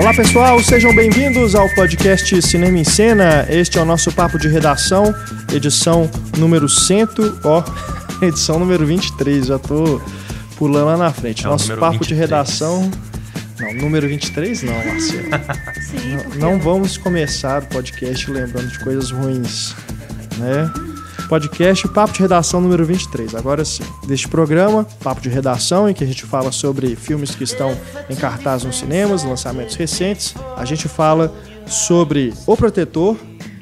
Olá pessoal, sejam bem-vindos ao podcast Cinema em Cena. Este é o nosso papo de redação, edição número 100, ó, edição número 23, já tô pulando lá na frente. É nosso papo de 23. redação. Não, número 23 não, Marcelo. Sim, Não- não vamos começar o podcast lembrando de coisas ruins, né? Podcast Papo de Redação número 23. Agora sim, deste programa, Papo de Redação, em que a gente fala sobre filmes que estão em cartaz nos cinemas, lançamentos recentes. A gente fala sobre O Protetor,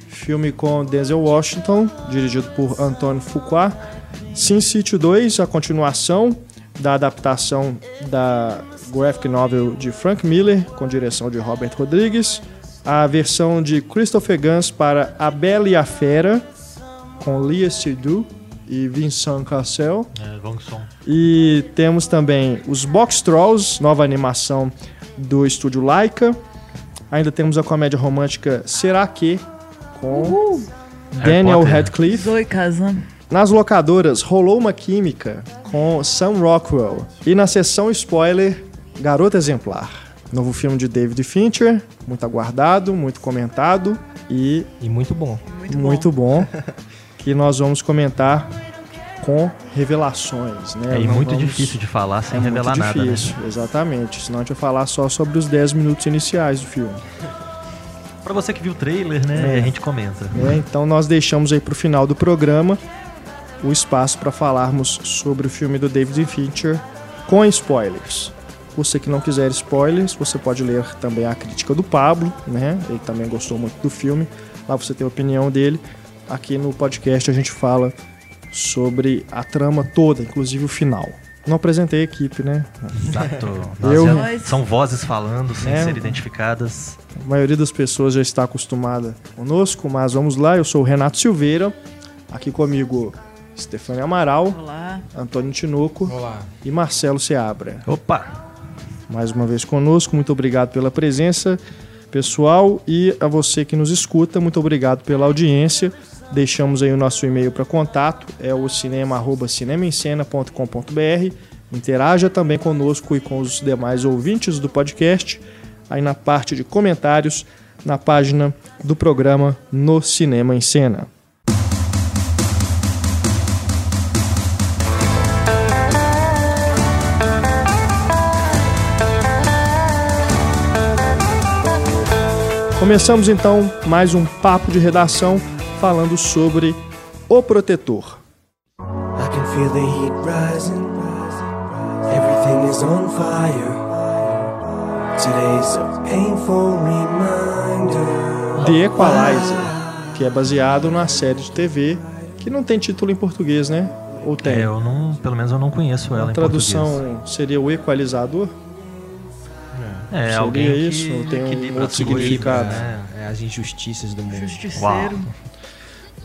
filme com Denzel Washington, dirigido por Antônio Fuqua. Sin City 2, a continuação da adaptação da graphic novel de Frank Miller, com direção de Robert Rodrigues. A versão de Christopher Gans para A Bela e a Fera, com Lia Seydoux e Vincent Cassel. É. E temos também os Box Trolls, nova animação do estúdio Laika. Ainda temos a comédia romântica Será Que? Com Daniel Potter. Radcliffe. Zoe Kazan. Nas locadoras, rolou uma química com Sam Rockwell. E na sessão spoiler, Garota Exemplar. Novo filme de David Fincher, muito aguardado, muito comentado e E muito bom. Muito, muito bom, que nós vamos comentar com revelações, né? É, e muito vamos- difícil de falar sem é revelar muito nada, né? difícil, exatamente. Senão a gente vai falar só sobre os 10 minutos iniciais do filme. Pra você que viu o trailer, né, É. a gente comenta. né? Então nós deixamos aí pro final do programa o espaço para falarmos sobre o filme do David Fincher com spoilers. Você que não quiser spoilers, você pode ler também a crítica do Pablo, né? Ele também gostou muito do filme. Lá você tem a opinião dele. Aqui no podcast a gente fala sobre a trama toda, inclusive o final. Não apresentei a equipe, né? Exato. Eu- Nós já- São vozes falando sem É. ser identificadas. A maioria das pessoas já está acostumada conosco, mas vamos lá. Eu sou o Renato Silveira. Aqui comigo, Stefania Amaral, Olá. Antônio Tinoco Olá. e Marcelo Seabra. Opa! Mais uma vez conosco, muito obrigado pela presença, pessoal, e a você que nos escuta, muito obrigado pela audiência. Deixamos aí o nosso e-mail para contato, é o cinema@cinemaencena.com.br. Interaja também conosco e com os demais ouvintes do podcast, aí na parte de comentários, na página do programa No Cinema em Cena. Começamos então mais um papo de redação falando sobre O Protetor. I can feel the heat rising. Everything is on fire. Today's a painful reminder. The Equalizer, que é baseado na série de TV que não tem título em português, né? Ou tem? É, eu não, pelo menos eu não conheço ela a em tradução português. seria o equalizador? É, seria alguém que isso? Ou tem um outro significado? né? É, as injustiças do mundo. Justiceiro. Uau.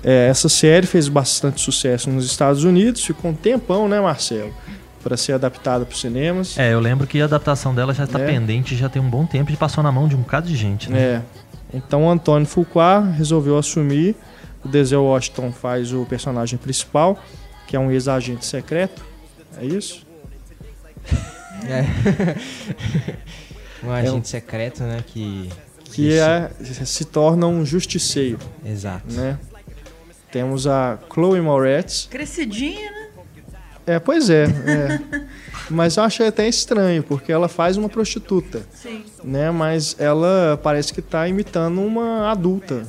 É, essa série fez bastante sucesso nos Estados Unidos, ficou um tempão, né, Marcelo? Para ser adaptada para os cinemas. É, eu lembro que a adaptação dela já tá É. pendente já tem um bom tempo e passou na mão de um bocado de gente, né? É. Então o Antônio Fuqua resolveu assumir. O Denzel Washington faz o personagem principal, que é um ex-agente secreto. É isso? É. um É agente um- secreto, né? Que. Que é, se torna um justiceiro, Exato. né? Temos a Chloe Moretz. Crescidinha, né? É, pois é. é. Mas eu achei até estranho, porque ela faz uma prostituta, Sim. né? Mas ela parece que tá imitando uma adulta.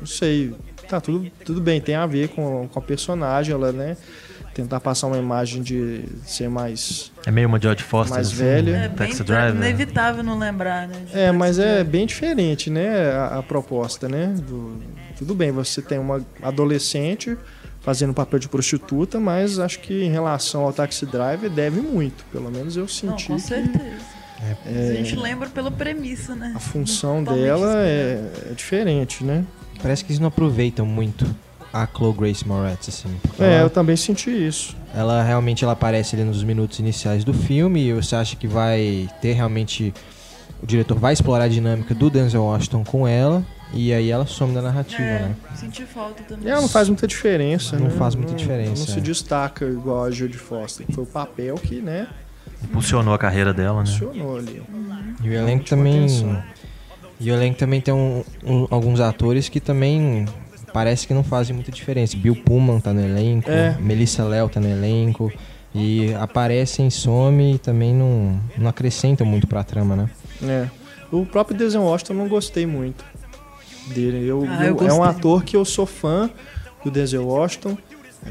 Não sei. Tá, tudo, tudo bem, tem a ver com, com a personagem, ela, né? Tentar passar uma imagem de ser mais. É meio uma Jodie Foster. Mais assim, velha. É bem Taxi tra- Driver. inevitável não lembrar, né? É, Taxi mas é bem diferente, né? A, a proposta, né? do- tudo bem, você tem uma adolescente fazendo papel de prostituta, mas acho que em relação ao Taxi Driver deve muito. Pelo menos eu Não, senti com que certeza. É. A gente lembra pela premissa, né? a função dela é, é diferente, né? Parece que eles não aproveitam muito a Chloe Grace Moretz, assim. É, eu ela, também senti isso. ela realmente ela aparece ali nos minutos iniciais do filme e você acha que vai ter realmente. O diretor vai explorar a dinâmica do Denzel Washington com ela e aí ela some da narrativa, É, né? senti falta também. E ela não faz muita diferença, Não né? faz muita diferença, Não se é. destaca igual a Judy Foster. Foi o papel que, né, Impulsionou a carreira dela, né? funcionou ali. E o elenco também. E o elenco também tem um- um- alguns atores que também parece que não fazem muita diferença. Bill Pullman tá no elenco, É. Melissa Léo tá no elenco. E aparecem, some e também não, não acrescentam muito pra trama, né? É. O próprio Denzel Washington eu não gostei muito dele. Eu, Ah, eu- eu é um ator que eu sou fã do Denzel Washington.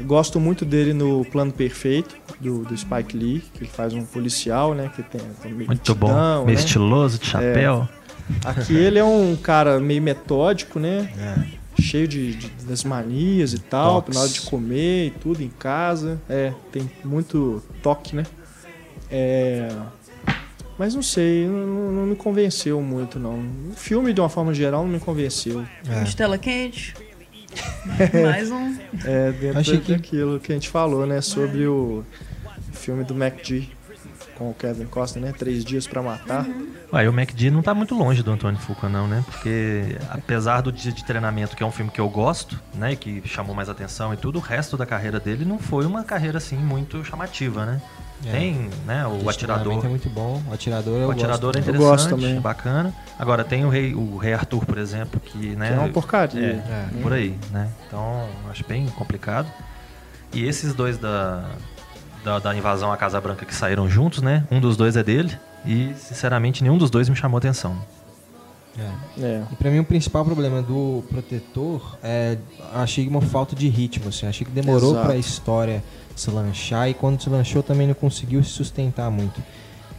Gosto muito dele no Plano Perfeito, do, do Spike Lee, que ele faz um policial, né? Que tem, tem meio Muito bom. mitidão, Meio né? estiloso, de chapéu. Aqui ele é um cara meio metódico, né? É. Cheio de, de- das manias e tal, Toques. na hora de comer e tudo em casa. É, tem muito toque, né? É, mas não sei, não, não- me convenceu muito, não. O filme, de uma forma geral, não me convenceu. Filme de tela quente. Mais um. É, dentro Achei que- daquilo que a gente falou, né? Sobre o filme do MacD com o Kevin Costner, né? Três Dias pra Matar. Ué, o MacD não tá muito longe do Antônio Fuqua, não, né? Porque apesar do Dia de Treinamento, que é um filme que eu gosto, né? E que chamou mais atenção e tudo, o resto da carreira dele não foi uma carreira, assim, muito chamativa, né? É. Tem, né? O Atirador. é muito bom. O Atirador eu O Atirador é gosto. Eu gosto interessante, também. é bacana. Agora tem o Rei, o Rei Arthur, por exemplo, que, né? Que é uma porcaria. É, É. por aí, né? Então, acho bem complicado. E esses dois da, da, da invasão à Casa Branca que saíram juntos, né? Um dos dois é dele. E, sinceramente, nenhum dos dois me chamou atenção. É. É. E pra mim o principal problema do Protetor é achei uma falta de ritmo, assim, achei que demorou Exato. pra história se lanchar e quando se lanchou também não conseguiu se sustentar muito.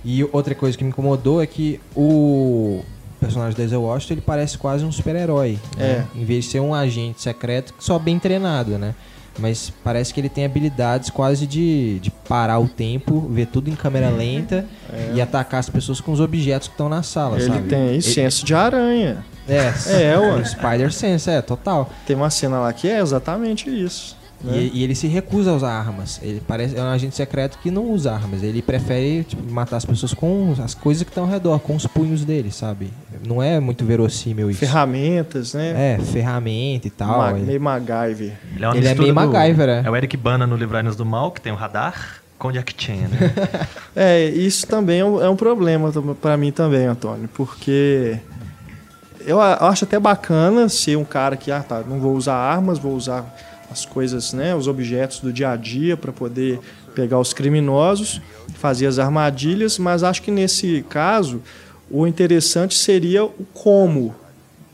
E outra coisa que me incomodou é que o personagem do Denzel Washington ele parece quase um super-herói, né? Em vez de ser um agente secreto só bem treinado, né? Mas parece que ele tem habilidades quase de, de parar o tempo, ver tudo em câmera lenta e atacar as pessoas com os objetos que estão na sala, É. Ele sabe? tem Ele- senso de aranha. é, É, ué. o Spider Sense, é, total. Tem uma cena lá que é exatamente isso. Né? E, e ele se recusa a usar armas. Ele parece é um agente secreto que não usa armas. Ele prefere tipo, matar as pessoas com as coisas que estão ao redor, com os punhos dele, sabe? Não é muito verossímil isso. Ferramentas, né? É, ferramenta e tal. Ma- ele- meio MacGyver. Ele é, uma Ele é meio do- MacGyver, é. É o Eric Bana no Livrai-nos do Mal, que tem o radar, com o Jack Chan, né? É, isso também é um, é um problema pra mim também, Antônio, porque eu acho até bacana ser um cara que, ah, tá, não vou usar armas, vou usar as coisas, né, os objetos do dia a dia para poder pegar os criminosos, fazer as armadilhas, mas acho que nesse caso o interessante seria o como,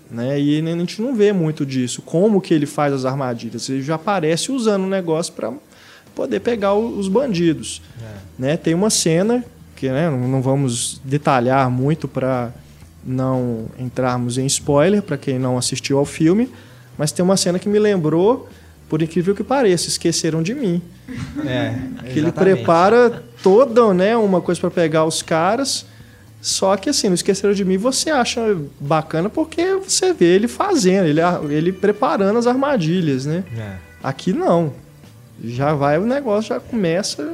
né? E a gente não vê muito disso, como que ele faz as armadilhas. Ele já aparece usando o negócio para poder pegar os bandidos né? Tem uma cena que né, não vamos detalhar muito para não entrarmos em spoiler para quem não assistiu ao filme, mas tem uma cena que me lembrou, por incrível que pareça, esqueceram de mim. É, Que ele prepara toda, né, uma coisa para pegar os caras. Só que assim, no esqueceram de mim, você acha bacana porque você vê ele fazendo, ele, ele preparando as armadilhas, né? É. Aqui não. Já vai o negócio, já começa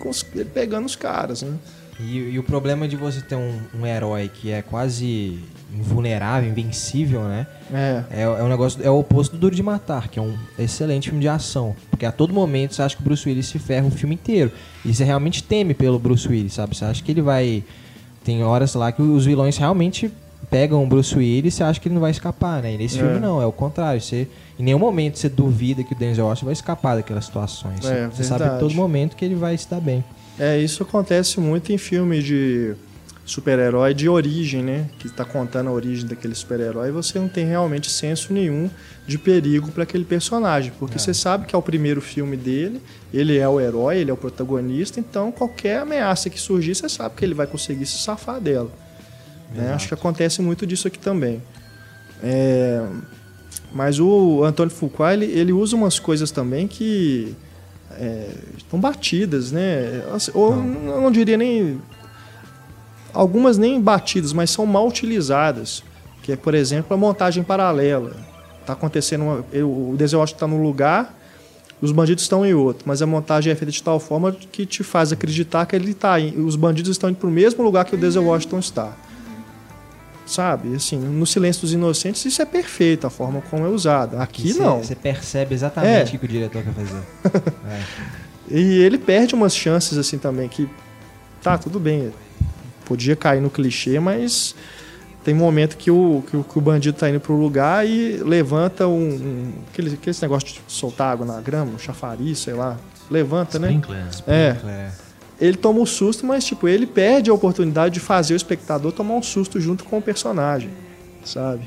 com os- ele pegando os caras, né? E, e o problema de você ter um, um herói que é quase invulnerável, invencível, né? É. É, é um negócio, é o oposto do Duro de Matar, que é um excelente filme de ação. Porque a todo momento você acha que o Bruce Willis se ferra o filme inteiro. E você realmente teme pelo Bruce Willis, sabe? Você acha que ele vai. Tem horas lá que os vilões realmente pegam o Bruce Willis e você acha que ele não vai escapar, né? E nesse É. filme não, é o contrário. Você, em nenhum momento você duvida que o Denzel Washington vai escapar daquelas situações. É, você sabe a verdade. todo momento que ele vai se dar bem. É, isso acontece muito em filme de super-herói de origem, né? Que está contando a origem daquele super-herói e você não tem realmente senso nenhum de perigo para aquele personagem, porque você sabe que é o primeiro filme dele, ele é o herói, ele é o protagonista, então qualquer ameaça que surgir, você sabe que ele vai conseguir se safar dela. né? Acho que acontece muito disso aqui também. É, mas o Antônio Fuqua, ele, ele usa umas coisas também que é, estão batidas, né? Assim, Ou eu não diria nem. Algumas nem batidas, mas são mal utilizadas. Que é, por exemplo, a montagem paralela. Tá acontecendo. Uma, eu- o está num lugar, os bandidos estão em outro, mas a montagem é feita de tal forma que te faz acreditar que ele tá os bandidos estão indo para o mesmo lugar que o Denzel Washington está. Sabe? Assim, no Silêncio dos Inocentes, isso é perfeito, a forma como é usada. Aqui Você- não. Você percebe exatamente É. o que o diretor quer fazer. É. E ele perde umas chances assim também que tá tudo bem. podia cair no clichê, mas tem momento que o, que o, que o bandido tá indo pro lugar e levanta um. um aquele, aquele negócio de soltar água na grama, um chafariz, sei lá. Levanta, né? Sprinkler. É. Ele toma um susto, mas tipo, ele perde a oportunidade de fazer o espectador tomar um susto junto com o personagem, sabe?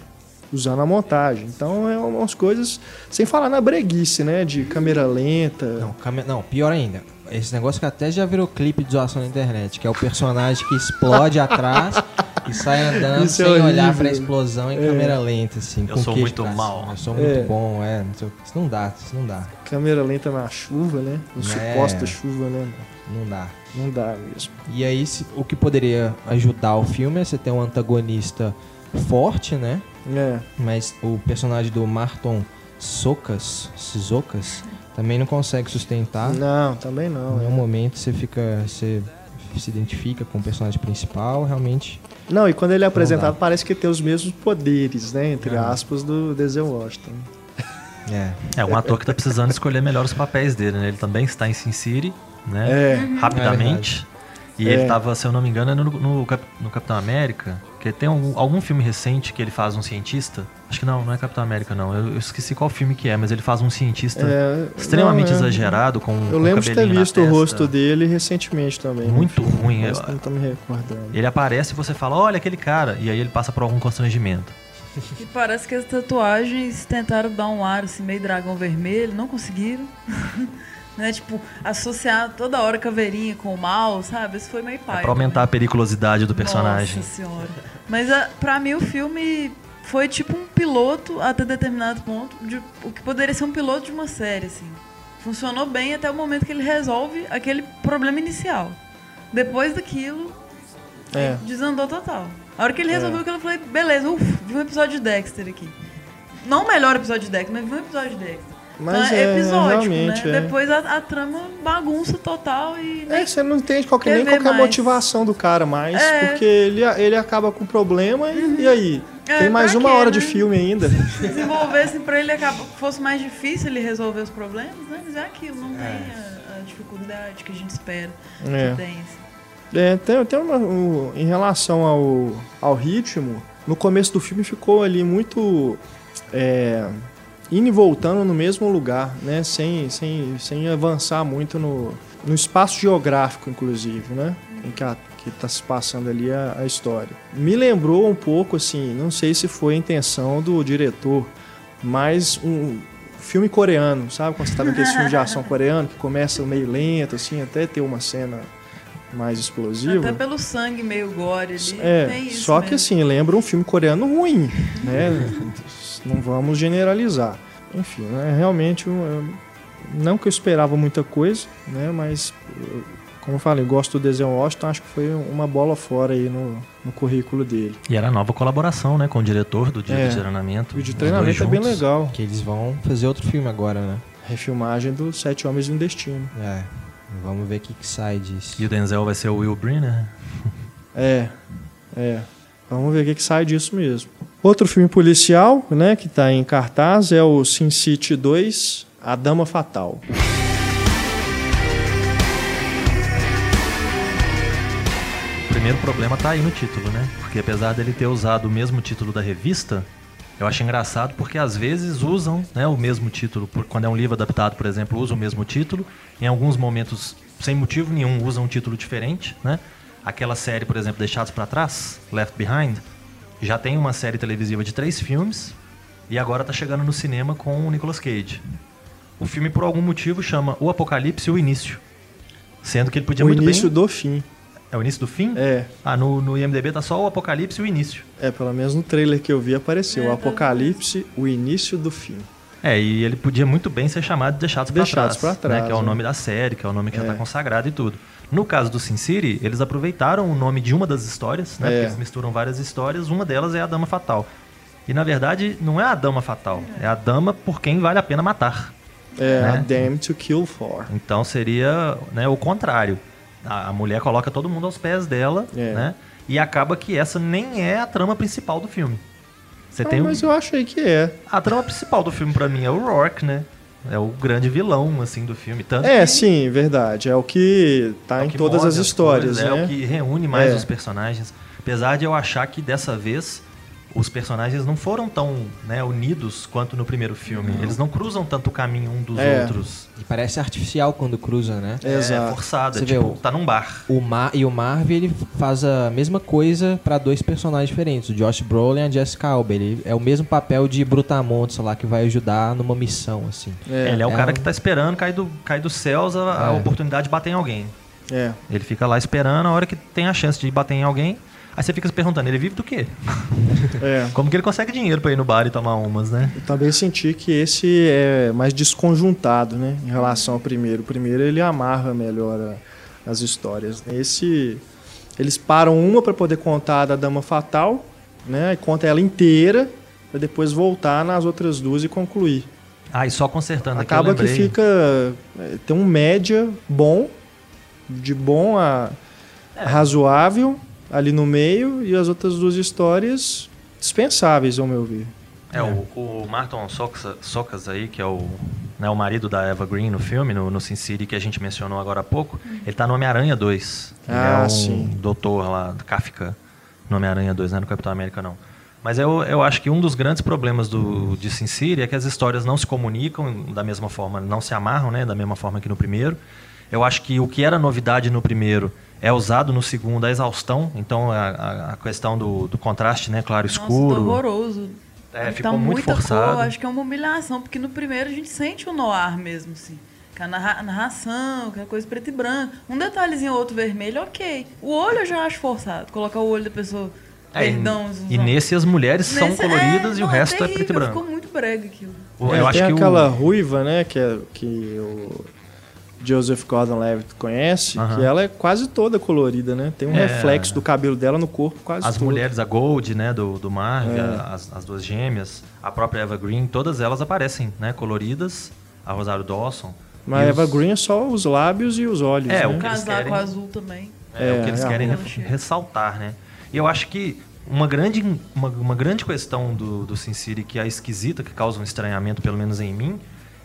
Usando a montagem. Então é umas coisas. Sem falar na breguice, né? De câmera lenta. Não, came- não, pior ainda. Esse negócio que até já virou clipe de zoação na internet, que é o personagem que explode atrás e sai andando Isso é sem olhar horrível. pra explosão em É. câmera lenta, assim. Eu com sou muito pra mal. Eu sou muito É. bom, é. Isso não dá, isso não dá. Câmera lenta na chuva, né? No É. suposta chuva, né? Não dá. Não dá mesmo. E aí, se- o que poderia ajudar o filme é você ter um antagonista forte, né? É. Mas o personagem do Marton Socas, Socas, também não consegue sustentar. Não, também não. Em nenhum é. momento você fica. Você se identifica com o personagem principal, realmente. Não, e quando ele é apresentado, parece que tem os mesmos poderes, né? Entre Ah. aspas, do Denzel Washington. É. É um ator que tá precisando escolher melhor os papéis dele, né? Ele também está em Sin City, né? É. Rapidamente. e É. ele tava, se eu não me engano, é no, no, Cap- no Capitão América. Que tem algum, algum filme recente que ele faz um cientista. Acho que não, não é Capitão América, não. Eu, eu esqueci qual filme que é, mas ele faz um cientista É, extremamente não, é. exagerado, com Eu com lembro de ter visto o rosto dele recentemente também. Muito no filme, ruim. Eu- não tô me recordando. Ele aparece e você fala, olha aquele cara. E aí ele passa por algum constrangimento. E parece que as tatuagens tentaram dar um ar assim, meio dragão vermelho, não conseguiram. né? Tipo, associar toda hora caveirinha com o mal, sabe? Isso foi meio pai. É pra aumentar a periculosidade do personagem. Nossa senhora. Mas a, pra mim o filme foi tipo um piloto até determinado ponto, de, o que poderia ser um piloto de uma série, assim. Funcionou bem até o momento que ele resolve aquele problema inicial. Depois daquilo, É. desandou total. A hora que ele resolveu aquilo, eu falei, beleza, ufa, vi um episódio de Dexter aqui. Não o melhor episódio de Dexter, mas vi um episódio de Dexter. Mas Então, é, episódico, realmente, né? é. Depois a, a trama bagunça total e É, você não entende qualquer, Quer nem qualquer mais. motivação do cara mais, É. Uhum. porque ele, ele acaba com o problema e, e aí? É, Tem mais uma quê, hora né? de filme ainda. desenvolvesse pra ele acaba, fosse mais difícil ele resolver os problemas, né? Mas é aquilo, não tem a, a dificuldade que a gente espera É. que tenha. assim. É, tem, tem uma, um- em relação ao, ao ritmo, no começo do filme ficou ali muito é, indo e voltando no mesmo lugar, né? Sem, sem, sem avançar muito no, no espaço geográfico, inclusive, né? Em que, a, que tá se passando ali a, a história. Me lembrou um pouco, assim, não sei se foi a intenção do diretor, mas um filme coreano, sabe? Quando você tá vendo aquele filme de ação coreano que começa meio lento, assim, até ter uma cena mais explosiva. Até pelo sangue meio gore ali, É, tem isso só que mesmo. assim, lembra um filme coreano ruim, né? não vamos generalizar. Enfim, né? realmente, não que eu esperava muita coisa, né? Mas, como eu falei, gosto do Denzel Washington, acho que foi uma bola fora aí no, no currículo dele. E era a nova colaboração, né? Com o diretor do dia É. de treinamento. O de treinamento é bem legal. Que eles vão fazer outro filme agora, né? Refilmagem do Sete Homens de um Destino. É. Vamos ver o que, que sai disso. E o Denzel vai ser o Will Brenner. É, é. Vamos ver o que, que sai disso mesmo. Outro filme policial, né, que está em cartaz é o Sin City 2, A Dama Fatal. O primeiro problema tá aí no título, né? Porque apesar dele ter usado o mesmo título da revista, eu acho engraçado porque às vezes usam né, o mesmo título. Quando é um livro adaptado, por exemplo, usa o mesmo título. Em alguns momentos, sem motivo nenhum, usam um título diferente, né? Aquela série, por exemplo, Deixados para Trás, Left Behind, já tem uma série televisiva de três filmes e agora tá chegando no cinema com o Nicolas Cage. O filme, por algum motivo, chama O Apocalipse e o Início. Sendo que ele podia o muito início bem... do fim. É o início do fim? É, Ah, no, no IMDB tá só o Apocalipse e o início. é, pelo menos no trailer que eu vi apareceu. É, o tá Apocalipse, o início do fim. É, e ele podia muito bem ser chamado de Deixados, pra Deixados Trás. pra Trás, né, que é o né? nome da série, que é o nome que já É. tá consagrado e tudo. No caso do Sin City, eles aproveitaram o nome de uma das histórias, né? É. Porque eles misturam várias histórias, uma delas é a Dama Fatal. E na verdade, não é a Dama Fatal, é a Dama por quem vale a pena matar. É, Né? a Damn to Kill For. Então seria né, o contrário. A, a mulher coloca todo mundo aos pés dela, É. né? E acaba que essa nem é a trama principal do filme. Você Ah, tem um- mas eu achei que é. A trama principal do filme pra mim é o Rourke, né? É o grande vilão, assim, do filme. Tanto É, que sim, verdade. É o que tá é em que todas as as histórias, coisas, né? É o que reúne mais É. os personagens. Apesar de eu achar que dessa vez os personagens não foram tão né, unidos quanto no primeiro filme. Eles não cruzam tanto o caminho um dos É. outros. E parece artificial quando cruza, né? É Exato. forçado. É Você vê tipo, o- tá num bar. O Mar e o Marvel ele faz a mesma coisa pra dois personagens diferentes, o Josh Brolin e a Jessica Alba. Ele é o mesmo papel de Brutamontes lá que vai ajudar numa missão assim. É, Ele é o é cara um- que tá esperando cair, do, cair dos céus a, a É. oportunidade de bater em alguém. é. Ele fica lá esperando a hora que tem a chance de bater em alguém. Aí você fica se perguntando, ele vive do quê? é. Como que ele consegue dinheiro pra ir no bar e tomar umas, né? Eu também senti que esse é mais desconjuntado, né? Em relação ao primeiro. O primeiro ele amarra melhor as histórias. Esse. Eles param uma para poder contar a da Dama Fatal, né? E conta ela inteira, para depois voltar nas outras duas e concluir. Ah, e só consertando Acaba aqui, eu que fica. é, Tem um média bom, de bom a É. razoável ali no meio, e as outras duas histórias dispensáveis, ao meu ver. É, o, o Martin Sokas, Sokas aí, que é o, né, o marido da Eva Green no filme, no, no Sin City, que a gente mencionou agora há pouco, ele tá no Homem-Aranha 2. Ele Ah, é um sim. doutor lá, Kafka, no Homem-Aranha 2, não é no Capitão América não. Mas eu, eu acho que um dos grandes problemas do, de Sin City é que as histórias não se comunicam da mesma forma, não se amarram, né, da mesma forma que no primeiro. Eu acho que o que era novidade no primeiro é usado no segundo a exaustão, então a, a- a questão do, do contraste, né, claro, Nossa, escuro. tá horroroso. É, Tá ficou muito muita forçado. Cor, acho que é uma humilhação, porque no primeiro a gente sente o noir mesmo, assim. Que a narra- narração, aquela coisa preto e branco. Um detalhezinho ou outro vermelho, ok. O olho eu já acho forçado. Colocar o olho da pessoa É, e- perdão. e nesse as mulheres são Nesse- coloridas é, e o não, resto é, terrível, preto e branco. Ficou muito brega aquilo. É, eu acho tem que aquela o, ruiva, né, que, é, que o Joseph Gordon-Levitt conhece, que ela é quase toda colorida, né? Tem um É. reflexo do cabelo dela no corpo quase as todo. mulheres, a Gold, né, do, do Marvel, É. as, as duas gêmeas, a própria Eva Green, todas elas aparecem, né, coloridas. A Rosário Dawson. Mas E Eva os- Green é só os lábios e os olhos, É, né? o que eles Casaco querem- azul também. É, É, o que eles é. querem ressaltar, né? E eu acho que uma grande, uma, uma grande questão do, do Sin City que é esquisita, que causa um estranhamento, pelo menos em mim,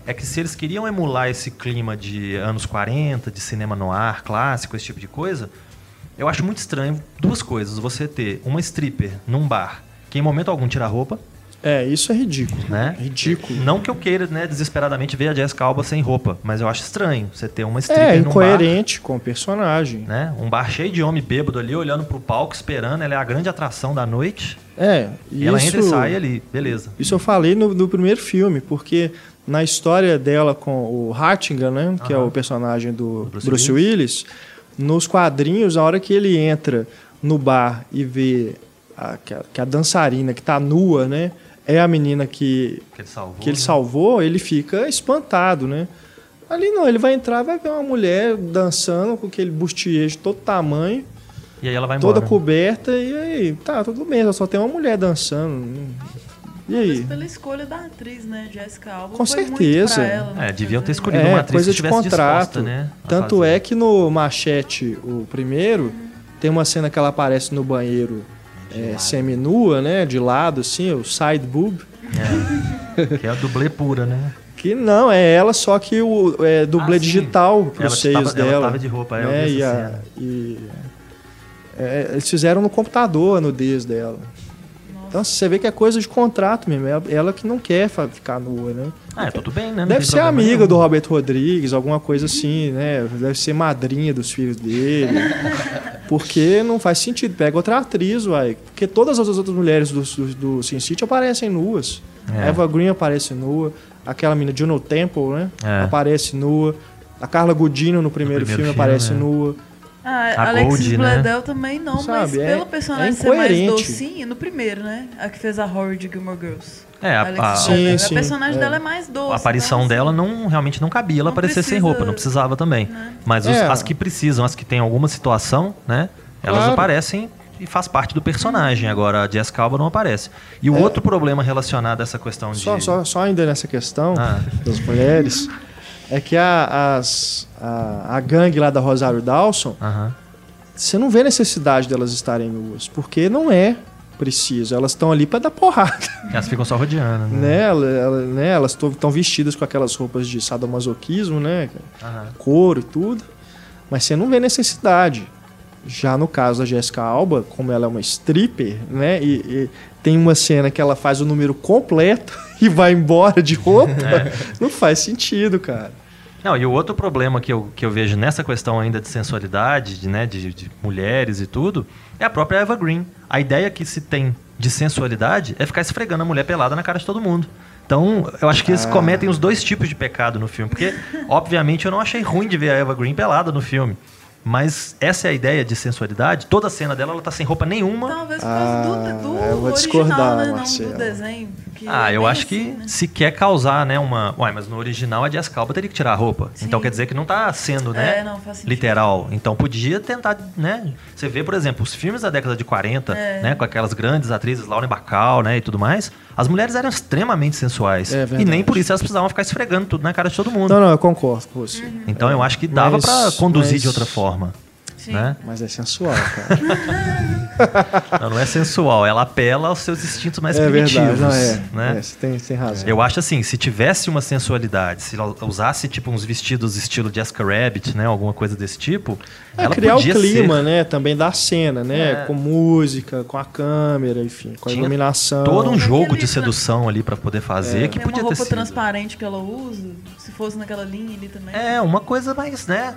é que se eles queriam emular esse clima de anos 40, de cinema noir, clássico, esse tipo de coisa, eu acho muito estranho duas coisas. Você ter uma stripper num bar que em momento algum tira a roupa, É, isso é ridículo. né? Ridículo. Não que eu queira, né, desesperadamente ver a Jessica Alba sem roupa, mas eu acho estranho você ter uma stripper É, num bar incoerente com o personagem. né? Um bar cheio de homem bêbado ali, olhando pro palco, esperando. Ela é a grande atração da noite. É, E ela entra e sai ali, beleza. Isso eu falei no, no primeiro filme, porque na história dela com o Hattinger, né, que é o personagem do Bruce Bruce, Willis, nos quadrinhos, a hora que ele entra no bar e vê a, que, a, que a dançarina que tá nua, né, é a menina que, Que ele salvou. que ele né? salvou, ele fica espantado, né? Ali não, ele vai entrar, vai ver uma mulher dançando com aquele bustier de todo tamanho, E aí ela vai embora. toda coberta, e aí, tá, tudo bem, só tem uma mulher dançando. E aí? Mas pela escolha da atriz, né? Jessica Alba. Com foi muito certeza. pra ela, né, É, deviam ter escolhido uma É, atriz coisa que de contrato. disposta, né? Tanto fazer. é que no Machete, o primeiro, tem uma cena que ela aparece no banheiro é, semi-nua, né? De lado, assim, o side boob. É. que é a dublê pura, né? Que não, é ela, só que o é, dublê Ah, digital pros Ela seios tava- ela dela. tava de roupa, é, vi e, a- e- é, eles fizeram no computador a nudez dela. Então você vê que é coisa de contrato mesmo. Ela, ela que não quer ficar nua, né? Ah, é, tudo bem, né? Não Deve ser amiga nenhum. do Roberto Rodrigues, alguma coisa assim, né? Deve ser madrinha dos filhos dele. Porque não faz sentido. Pega outra atriz, vai. Porque todas as outras mulheres do, do, do Sin City aparecem nuas. É. Eva Green aparece nua. Aquela menina Juno Temple, né? É. Aparece nua. A Carla Gudino no primeiro, primeiro filme, filme, aparece é. nua. Ah, A Alexis Gold, né? Bledel também não, Sabe, mas é- pelo personagem é ser mais docinho, no primeiro, né? A que fez a Horror de Gilmore Girls. É, a, a- Sim, sim, a personagem é. dela é mais doce. a aparição então, dela assim, não realmente não cabia ela Não aparecer sem precisa- roupa, não precisava também. Né? Mas os- É. as que precisam, as que têm alguma situação, né? Elas Claro. aparecem e faz parte do personagem. Agora a Jessica Alba não aparece. E o outro problema relacionado a essa questão de É. Só, só, só ainda nessa questão Ah. das mulheres, é que a, as, a, a gangue lá da Rosário Dawson, você não vê necessidade delas estarem nuas, porque não é precisa. Elas estão ali para dar porrada. Elas ficam só rodeando, né? né? Ela, ela- né? Elas estão vestidas com aquelas roupas de sadomasoquismo, né? Couro e tudo. Mas você não vê necessidade. Já no caso da Jessica Alba, como ela é uma stripper, né? E, e tem uma cena que ela faz o número completo e vai embora de roupa. Não faz sentido, cara. Não, e o outro problema que eu, que eu vejo nessa questão ainda de sensualidade, de, né, de, de mulheres e tudo, é a própria Eva Green. A ideia que se tem de sensualidade é ficar esfregando a mulher pelada na cara de todo mundo. Então, eu acho que eles Ah. cometem os dois tipos de pecado no filme. Porque, obviamente, eu não achei ruim de ver a Eva Green pelada no filme. Mas essa é a ideia de sensualidade. Toda a cena dela, ela tá sem roupa nenhuma. Talvez por causa do, Ah, do eu vou original, discordar, né? Não Marcelo. do desenho. Que Ah, é eu bem acho que assim, né? se quer causar, né, uma... Uai, mas no original a Jessica Alba teria que tirar a roupa. Sim. Então quer dizer que não tá sendo, né, É, não, literal. Então podia tentar, né? Você vê, por exemplo, os filmes da década de 40, É. né, com aquelas grandes atrizes, Lauren Bacall, né, e tudo mais. As mulheres eram extremamente sensuais. É e nem por isso elas precisavam ficar esfregando tudo na cara de todo mundo. Não, não, eu concordo com você. Uhum. Então eu acho que dava pra conduzir mas- de outra forma, Sim. né? Mas é sensual, cara. Não, não é sensual, ela apela aos seus instintos mais é primitivos, verdade, não é. né? É, você tem, tem razão. Eu acho assim, se tivesse uma sensualidade, se ela usasse tipo uns vestidos estilo Jessica Rabbit, né, alguma coisa desse tipo, É, ela criar o podia clima, ser né? Também da cena, né? É. Com música, com a câmera, enfim, com a Tinha iluminação. todo um jogo de sedução ali pra poder fazer que Tem uma podia ter roupa sido. transparente que ela usa, se fosse naquela linha ali também. É, uma coisa mais, né?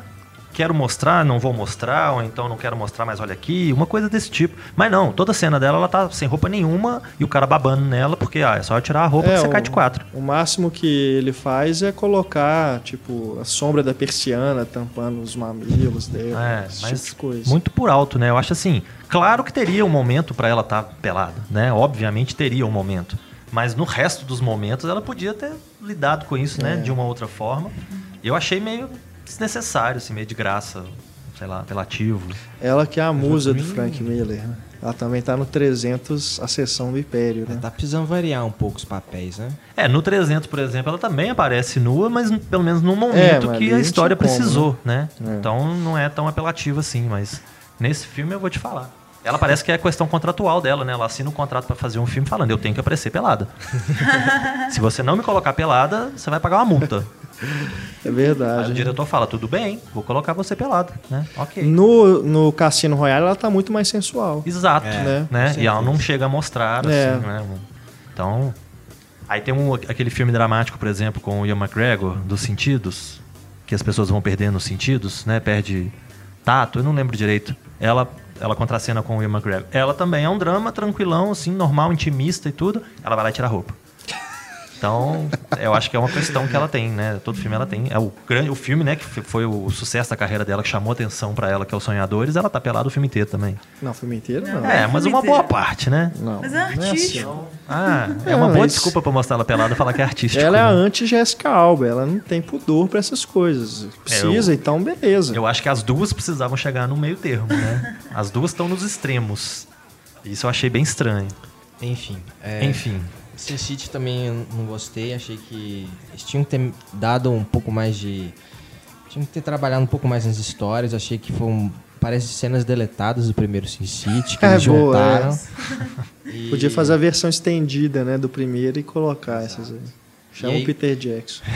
Quero mostrar, não vou mostrar, ou então não quero mostrar, mas olha aqui, uma coisa desse tipo. Mas não, toda cena dela, ela tá sem roupa nenhuma e o cara babando nela, porque ah, é só tirar a roupa É, que você o- cai de quatro. O máximo que ele faz é colocar, tipo, a sombra da persiana tampando os mamilos dela. É, esse mas tipo de coisa. muito por alto, né? Eu acho assim, claro que teria um momento pra ela estar pelada, né? Obviamente teria um momento. Mas no resto dos momentos ela podia ter lidado com isso, né? É. De uma outra forma. Eu achei meio desnecessário, assim, meio de graça, sei lá, apelativo. Ela que é a musa do. Frank Miller, né? Ela também tá no 300, a sessão do Império, né? Tá precisando variar um pouco os papéis, né? É, no 300, por exemplo, ela também aparece nua, mas pelo menos num momento mas que a história como, precisou, né? É. Então não é tão apelativo assim, mas nesse filme eu vou te falar. Ela parece que é questão contratual dela, né? Ela assina um contrato pra fazer um filme falando, eu tenho que aparecer pelada. Se você não me colocar pelada, você vai pagar uma multa. É Aí verdade. o diretor fala, tudo bem, vou colocar você pelada, né? Ok. No, no Cassino Royale ela tá muito mais sensual. Exato, É, né? com E ela não chega a mostrar, É. assim, né? Então... Aí tem um, aquele filme dramático, por exemplo, com o Ian McGregor, dos sentidos, que as pessoas vão perdendo os sentidos, né? Perde tato, eu não lembro direito. Ela, ela contracena com o Ian McGregor. Ela também é um drama tranquilão, assim, normal, intimista e tudo. Ela vai lá e tira a roupa. Então, eu acho que é uma questão que ela tem, né? Todo filme ela tem. É o, grande, o filme, né, que foi o sucesso da carreira dela, que chamou atenção pra ela, que é o Sonhadores, ela tá pelada o filme inteiro também. Não, o filme inteiro não. Não. É, é mas uma boa parte, né? Não, Mas é não assim. artístico. Ah, é É, uma boa desculpa pra mostrar ela pelada e falar que é artístico. Ela é a né? anti-Jessica Alba, ela não tem pudor pra essas coisas. Precisa, eu- então beleza. Eu acho que as duas precisavam chegar no meio termo, né? As duas estão nos extremos. Isso eu achei bem estranho. Enfim. é, Enfim. Sin City também eu não gostei, achei que eles tinham que ter dado um pouco mais de. Tinham que ter trabalhado um pouco mais nas histórias, achei que foi um. Parece cenas deletadas do primeiro Sin City, que É, eles boa, juntaram. E- Podia fazer a versão estendida, né, do primeiro e colocar essas aí. Chama aí- o Peter Jackson.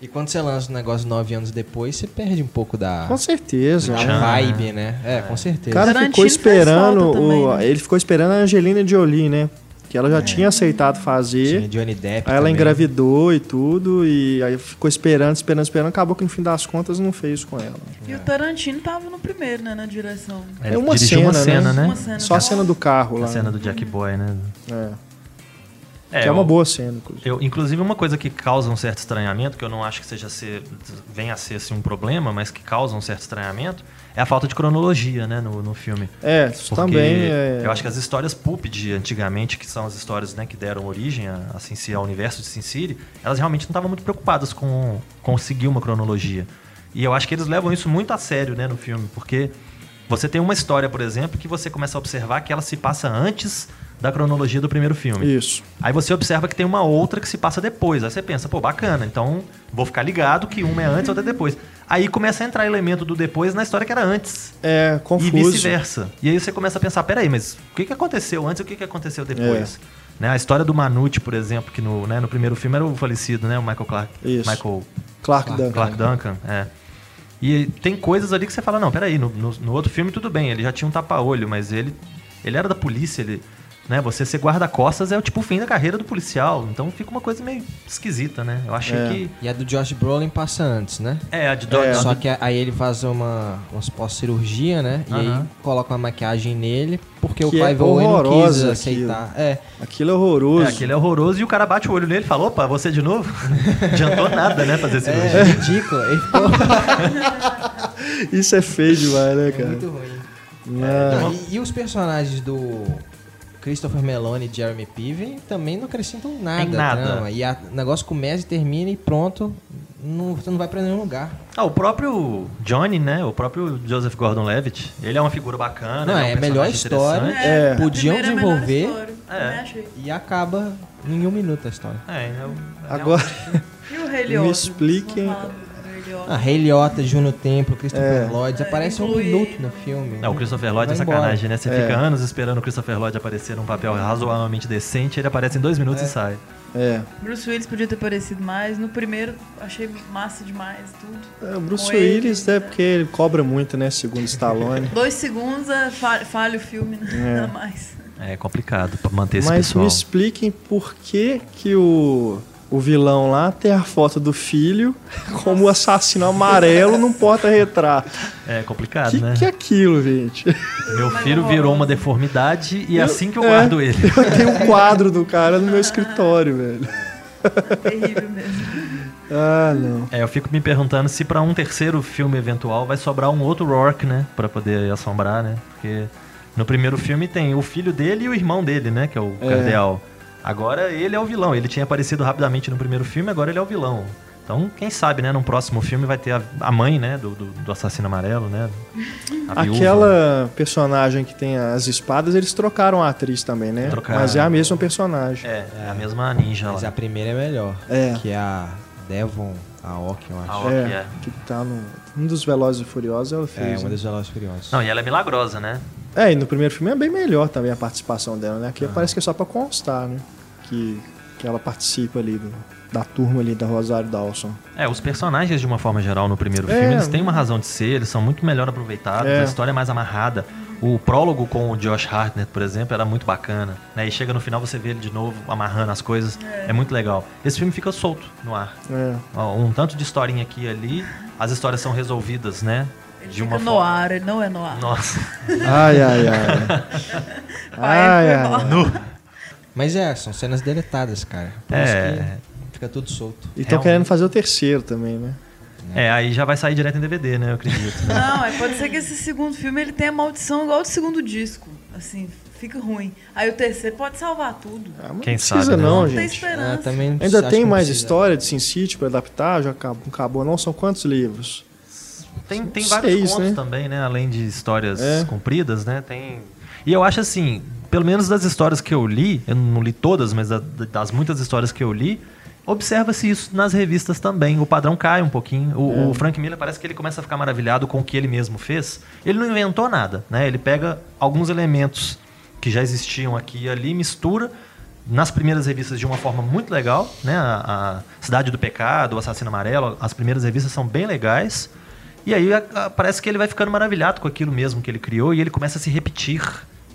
E quando você lança um negócio nove anos depois, você perde um pouco da, Com certeza. da né? vibe, né? É, com certeza. O cara ficou esperando. também, o- né? Ele ficou esperando a Angelina Jolie, né? Que ela já tinha aceitado Tinha fazer. Johnny Depp Aí ela também. engravidou e tudo. E aí ficou esperando, esperando, esperando. Acabou que no fim das contas não fez com ela. E o Tarantino tava no primeiro, né, na direção. Ele É uma dirigiu uma cena, cena, né? né? Uma cena. Só a cena do carro lá. A cena do Jack Boy, né? É. É, que é uma eu- boa cena, inclusive. Eu, inclusive, uma coisa que causa um certo estranhamento, que eu não acho que seja ser, venha a ser assim, um problema, mas que causa um certo estranhamento, é a falta de cronologia né, no, no filme. É, isso Porque também é. eu acho que as histórias pulp de antigamente, que são as histórias né, que deram origem a, a Sin City, ao universo de Sin City, elas realmente não estavam muito preocupadas com, com seguir uma cronologia. E eu acho que eles levam isso muito a sério né, no filme, porque você tem uma história, por exemplo, que você começa a observar que ela se passa antes da cronologia do primeiro filme. Isso. Aí você observa que tem uma outra que se passa depois. Aí você pensa, pô, bacana, então vou ficar ligado que uma é antes e outra é depois. Aí começa a entrar elemento do depois na história que era antes. É confuso. E vice-versa. E aí você começa a pensar, peraí, mas o que, que aconteceu antes e o que, que aconteceu depois? É. Né, a história do Manute, por exemplo, que no, né, no primeiro filme era o falecido, né? O Michael Clark. Isso. Michael Clark Duncan. Clark Duncan, é. E tem coisas ali que você fala, não, peraí, no, no, no outro filme tudo bem, ele já tinha um tapa-olho, mas ele, ele era da polícia, ele, né, você ser guarda-costas é o tipo o fim da carreira do policial, então fica uma coisa meio esquisita, né? Eu achei É. que... E a do Josh Brolin passa antes, né? É, a de É. Só que aí ele faz uma, uma pós-cirurgia, né? E aí coloca uma maquiagem nele, porque o Que é Owen não quis aceitar. É, Aquilo é horroroso. É, aquele é horroroso e o cara bate o olho nele e fala, opa, você de novo? Adiantou nada, né, fazer cirurgia. é ridículo. Ele ficou Isso é feio demais, né, cara? muito ruim. Não, e, e os personagens do Christopher Meloni e Jeremy Piven também não acrescentam nada. Em nada. trama. E a- o negócio começa e termina e pronto. Não, você não vai pra nenhum lugar. Ah, o próprio Johnny, né, o próprio Joseph Gordon-Levitt, ele é uma figura bacana. Não, ele é um a melhor história. É. a Podiam é desenvolver. história. É. E acaba em um minuto a história. É, é um- é Agora, E o Rei Me expliquem- A Rei Liotta, Juno Templo, Christopher É. Lloyd, aparece um inclui- minuto no filme. Não, o Christopher Lloyd é Vai embora. sacanagem, né? Você É. fica anos esperando o Christopher Lloyd aparecer num papel razoavelmente decente, ele aparece em dois minutos e sai. é. Bruce Willis podia ter aparecido mais. No primeiro, achei massa demais tudo. É, O Bruce Com ele, Willis é porque ele cobra muito, né? Segundo Stallone. Dois segundos, é, fa- falha o filme, É. nada mais. É complicado pra manter esse Mas pessoal. me expliquem por que que o, o vilão lá tem a foto do filho como o assassino amarelo num porta-retrato. É complicado, Que né? que é aquilo, gente? Meu filho virou uma deformidade e é assim que eu É. guardo ele. Eu tenho um quadro do cara no meu escritório, velho. Terrível mesmo. Ah, não. É, eu fico me perguntando se pra um terceiro filme eventual vai sobrar um outro Rourke, né? Pra poder assombrar, né? Porque no primeiro filme tem o filho dele e o irmão dele, né? Que é o É. Cardeal. Agora ele é o vilão. Ele tinha aparecido rapidamente no primeiro filme, agora ele é o vilão. Então, quem sabe, né? Num próximo filme vai ter a, a mãe, né? Do, do, do assassino amarelo, né? A viúva. Aquela personagem que tem as espadas, eles trocaram a atriz também, né? Trocaram. Mas é a mesma personagem. É, é a mesma ninja Mas lá. a primeira é melhor. É. Que é a Devon Aoki, eu acho. A Aoki, É, é. que tá no. Um dos Velozes e Furiosos ela É, fez. uma né? das Velozes e Furiosos. Não, e ela é milagrosa, né? É, e no primeiro filme é bem melhor também a participação dela, né? Aqui parece que é só pra constar, né? Que, que ela participa ali do- da turma ali da Rosário Dawson. É, os personagens, de uma forma geral, no primeiro É. filme, eles têm uma razão de ser, eles são muito melhor aproveitados, É. a história é mais amarrada. O prólogo com o Josh Hartnett, por exemplo, era muito bacana. Né? E chega no final, você vê ele de novo amarrando as coisas. É, muito legal. Esse filme fica solto no ar. É. Ó, Um tanto de historinha aqui e ali, as histórias são resolvidas, né? Ele De fica uma no forma. ar, ele não é no ar. Nossa. Ai, ai, ai. ai, ai. Mas é, são cenas deletadas, cara. Por É. isso que fica tudo solto. E estão Realmente. querendo fazer o terceiro também, né? É, aí já vai sair direto em DVD, né? Eu acredito. né? Não, é, pode ser que esse segundo filme ele tenha maldição igual ao do segundo disco. Assim, fica ruim. Aí o terceiro pode salvar tudo. Ah, mas Quem não precisa sabe, né? não, Não tem gente. esperança. É, também Ainda acho tem mais precisa. história de Sin City pra adaptar? Já acabou, acabou não? São quantos livros? Tem, tem Seis, vários contos né? também, né? Além de histórias É. compridas, né? Tem. E eu acho assim, pelo menos das histórias que eu li, eu não li todas, mas da- das muitas histórias que eu li, observa-se isso nas revistas também. O padrão cai um pouquinho. O, o Frank Miller parece que ele começa a ficar maravilhado com o que ele mesmo fez. Ele não inventou nada, né? Ele pega alguns elementos que já existiam aqui e ali, mistura nas primeiras revistas de uma forma muito legal, né? A, a Cidade do Pecado, o Assassino Amarelo, as primeiras revistas são bem legais. E aí a- a- parece que ele vai ficando maravilhado com aquilo mesmo que ele criou e ele começa a se repetir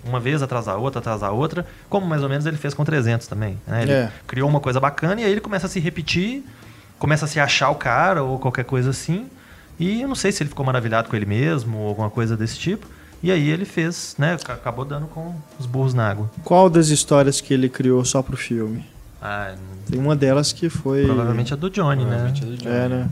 uma vez atrás da outra, atrás da outra, como mais ou menos ele fez com 300 também. né? Ele É. criou uma coisa bacana e aí ele começa a se repetir, começa a se achar o cara ou qualquer coisa assim. E eu não sei se ele ficou maravilhado com ele mesmo ou alguma coisa desse tipo. E aí ele fez, né? ac- Acabou dando com os burros na água. Qual das histórias que ele criou só pro filme? Ah, Tem uma delas que foi. provavelmente a do Johnny, né? Provavelmente é do Johnny. É, né?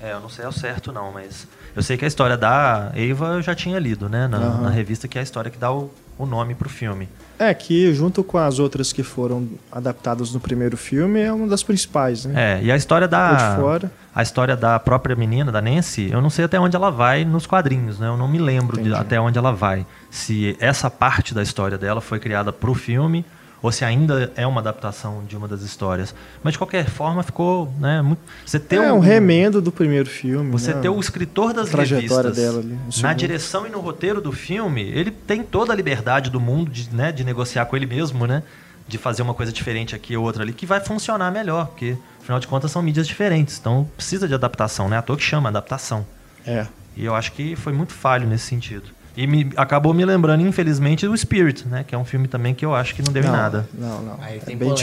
É, eu não sei ao certo não, mas eu sei que a história da Eva eu já tinha lido, né, na, Aham. na revista, que é a história que dá o, o nome pro filme. É, que junto com as outras que foram adaptadas no primeiro filme, é uma das principais, né? É, e a história da. A história da própria menina, da Nancy, eu não sei até onde ela vai nos quadrinhos, né? Eu não me lembro de até onde ela vai. Se essa parte da história dela foi criada pro filme ou se ainda é uma adaptação de uma das histórias. Mas de qualquer forma ficou, né? Muito... Você ter é um remendo do primeiro filme. Você né? ter o escritor das A revistas dela ali, na direção e no roteiro do filme, ele tem toda a liberdade do mundo de, né, de negociar com ele mesmo, né? De fazer uma coisa diferente aqui ou outra ali, que vai funcionar melhor, porque afinal de contas são mídias diferentes, então precisa de adaptação, né? À toa que chama adaptação. É. E eu acho que foi muito falho nesse sentido. E me, acabou me lembrando, infelizmente, do Spirit, né? Que é um filme também que eu acho que não deu em não, nada. Não, não. Aí É tem bem polêmica.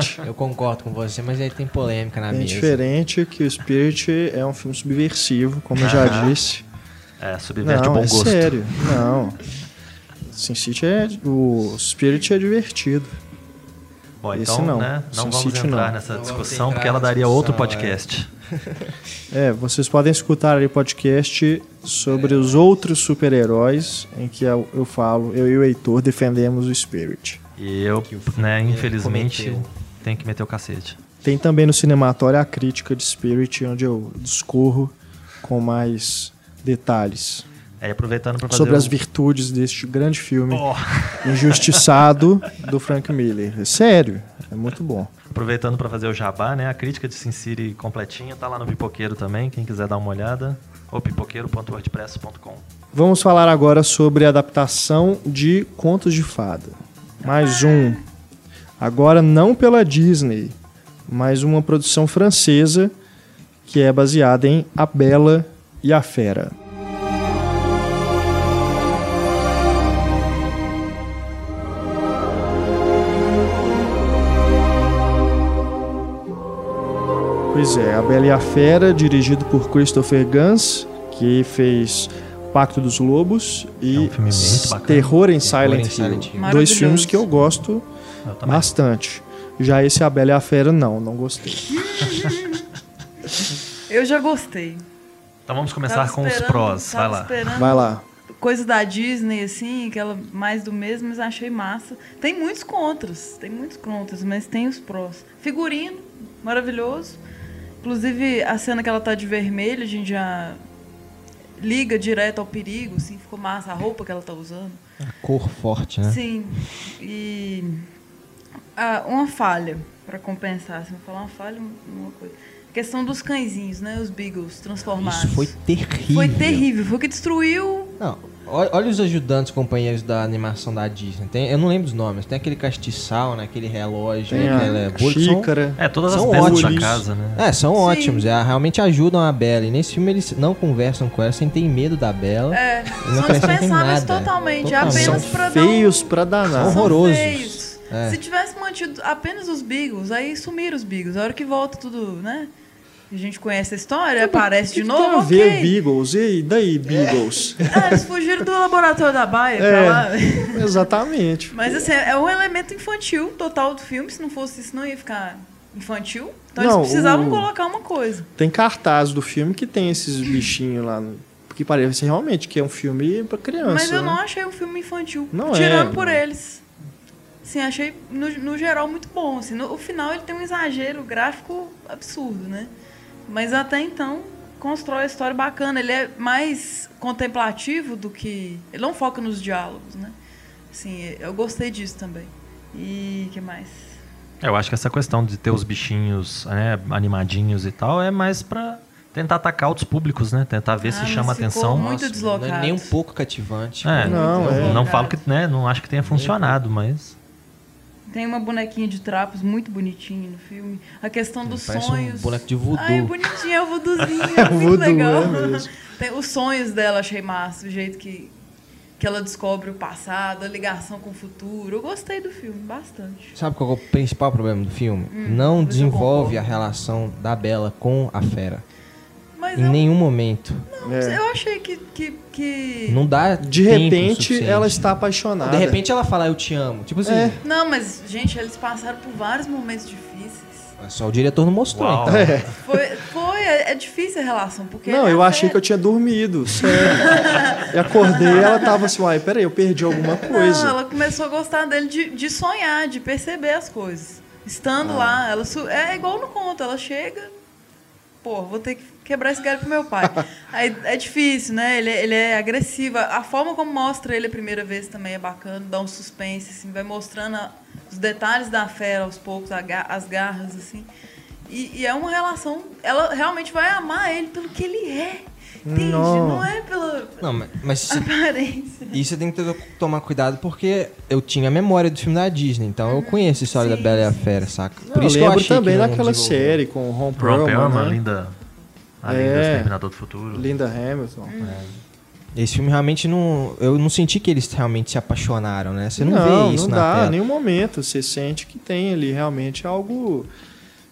diferente. Eu concordo com você, mas aí tem polêmica na bem mesa. diferente que o Spirit é um filme subversivo, como eu já disse. É, subverte Não, o bom é gosto. sério. Não. Sin City é... O Spirit é divertido. Bom, Esse então, não. né, não Sin vamos City entrar não. nessa Não discussão, entrar porque ela daria outro discussão, podcast. É, vocês podem escutar aí podcast sobre os outros super-heróis em que eu, eu falo, eu e o Heitor defendemos o Spirit. E eu, né, infelizmente, cometeu. tenho que meter o cacete. Tem também no Cinematório a crítica de Spirit, onde eu discorro com mais detalhes Aí aproveitando para fazer sobre o... as virtudes deste grande filme Oh, injustiçado do Frank Miller. É sério, é muito bom. aproveitando para fazer o jabá, né? A crítica de Sin City completinha tá lá no Pipoqueiro também, quem quiser dar uma olhada, ou pipoqueiro.wordpress.com. Vamos falar agora sobre a adaptação de Contos de Fada. Mais um. Agora não pela Disney, mas uma produção francesa que é baseada em A Bela e a Fera. Pois é, A Bela e a Fera, dirigido por Christopher Gans, que fez Pacto dos Lobos e É um filme muito bacana. Terror em Terror Silent, em. Silent Hill. Dois filmes que eu gosto Eu bastante. Já esse A Bela e a Fera, não, não gostei. Eu já gostei. Então vamos começar Tava com os prós. Vai lá. Vai lá. Coisa da Disney, assim, aquela mais do mesmo, mas achei massa. Tem muitos contras, tem muitos contras, mas tem os prós. Figurino, maravilhoso. Inclusive, a cena que ela tá de vermelho, a gente já liga direto ao perigo, assim, ficou massa a roupa que ela tá usando. Cor forte, né? Sim. E ah, uma falha, para compensar. Se eu falar uma falha, uma coisa. A questão dos cãezinhos, né? Os Beagles transformados. Isso foi terrível. Foi terrível. Foi o que destruiu. Não, olha, olha os ajudantes companheiros da animação da Disney. Tem, eu não lembro os nomes. Tem aquele castiçal, né? Aquele relógio, Tem aquela a bullet, são- xícara. É, todas as São peças da ótimos. casa, né? É, são Sim. ótimos. é, realmente ajudam a Bela. E nesse filme eles não conversam com ela sem ter medo da Bela. É, não são dispensáveis nada. totalmente. É Totalmente. apenas São pra dar um- feios pra danar. São São horrorosos. feios. É. Se tivesse mantido apenas os Beagles, aí sumiram os Beagles. A hora que volta tudo, né? A gente conhece a história, aparece de que novo, tem a ver Beagles? E aí, daí Beagles? Ah, eles fugiram do laboratório da Baia pra É. lá. Exatamente. Mas assim, é um elemento infantil total do filme. Se não fosse isso, não ia ficar infantil. Então Não, eles precisavam o- colocar uma coisa. Tem cartaz do filme que tem esses bichinhos lá. Porque parece realmente que é um filme pra criança. Mas eu né? não achei um filme infantil. Não tirando é, por não. eles. Assim, achei no, no geral muito bom. Assim, no, o final ele tem um exagero gráfico absurdo, né? Mas até então constrói a história bacana. Ele é mais contemplativo do que. Ele não foca nos diálogos, né? Assim, eu gostei disso também. E que mais? Eu acho que essa questão de ter os bichinhos né, animadinhos e tal é mais pra tentar atacar outros públicos, né? Tentar ver Ah, se chama ficou atenção. muito Não é deslocado. nem um pouco cativante. É, Não, eu é. não falo que, né? Não acho que tenha funcionado, mas Tem uma bonequinha de trapos muito bonitinha no filme. A questão dos Parece sonhos. um boneco de voodoo. Ai, é bonitinho, é o voodoozinho. É muito Voodoo, legal. é os sonhos dela, achei massa. O jeito que, que ela descobre o passado, a ligação com o futuro. Eu gostei do filme, bastante. Sabe qual é o principal problema do filme? Hum, não desenvolve a relação da Bela com a fera. Mas Em eu, nenhum momento. É. eu achei que. que, que... Não dá De tempo repente, suficiente. ela está apaixonada. De repente ela fala, eu te amo. Tipo assim, É. Não, mas, gente, eles passaram por vários momentos difíceis. só o diretor não mostrou. Uau. Então. É. Foi, foi é, é difícil a relação, porque... Não, é eu a achei que eu tinha dormido, sério. e acordei e ela tava assim, uai, peraí, eu perdi alguma coisa. Não, ela começou a gostar dele de, de sonhar, de perceber as coisas. Estando Ah. lá, ela é igual no conto, ela chega, pô, vou ter que quebrar esse galho pro meu pai. Aí é difícil, né? Ele, é- ele é agressivo. A forma como mostra ele a primeira vez também é bacana, dá um suspense, assim, vai mostrando a- os detalhes da fera aos poucos, a as garras, assim. E, e é uma relação. Ela realmente vai amar ele pelo que ele é. Entende? Não. Não é pela Não, mas, mas aparência. E você tem que ter- tomar cuidado porque eu tinha a memória do filme da Disney, então eu conheço a história da Sim, Bela e a. Fera, saca? eu isso que eu lembro achei também daquela série com o Ron Perlman, né? Linda. A É. Linda Exterminador do Futuro. Linda Hamilton. Esse filme realmente não. Eu não senti que eles realmente se apaixonaram, né? Você não, vê isso não na dá, tela. nenhum momento. Você sente que tem ali realmente algo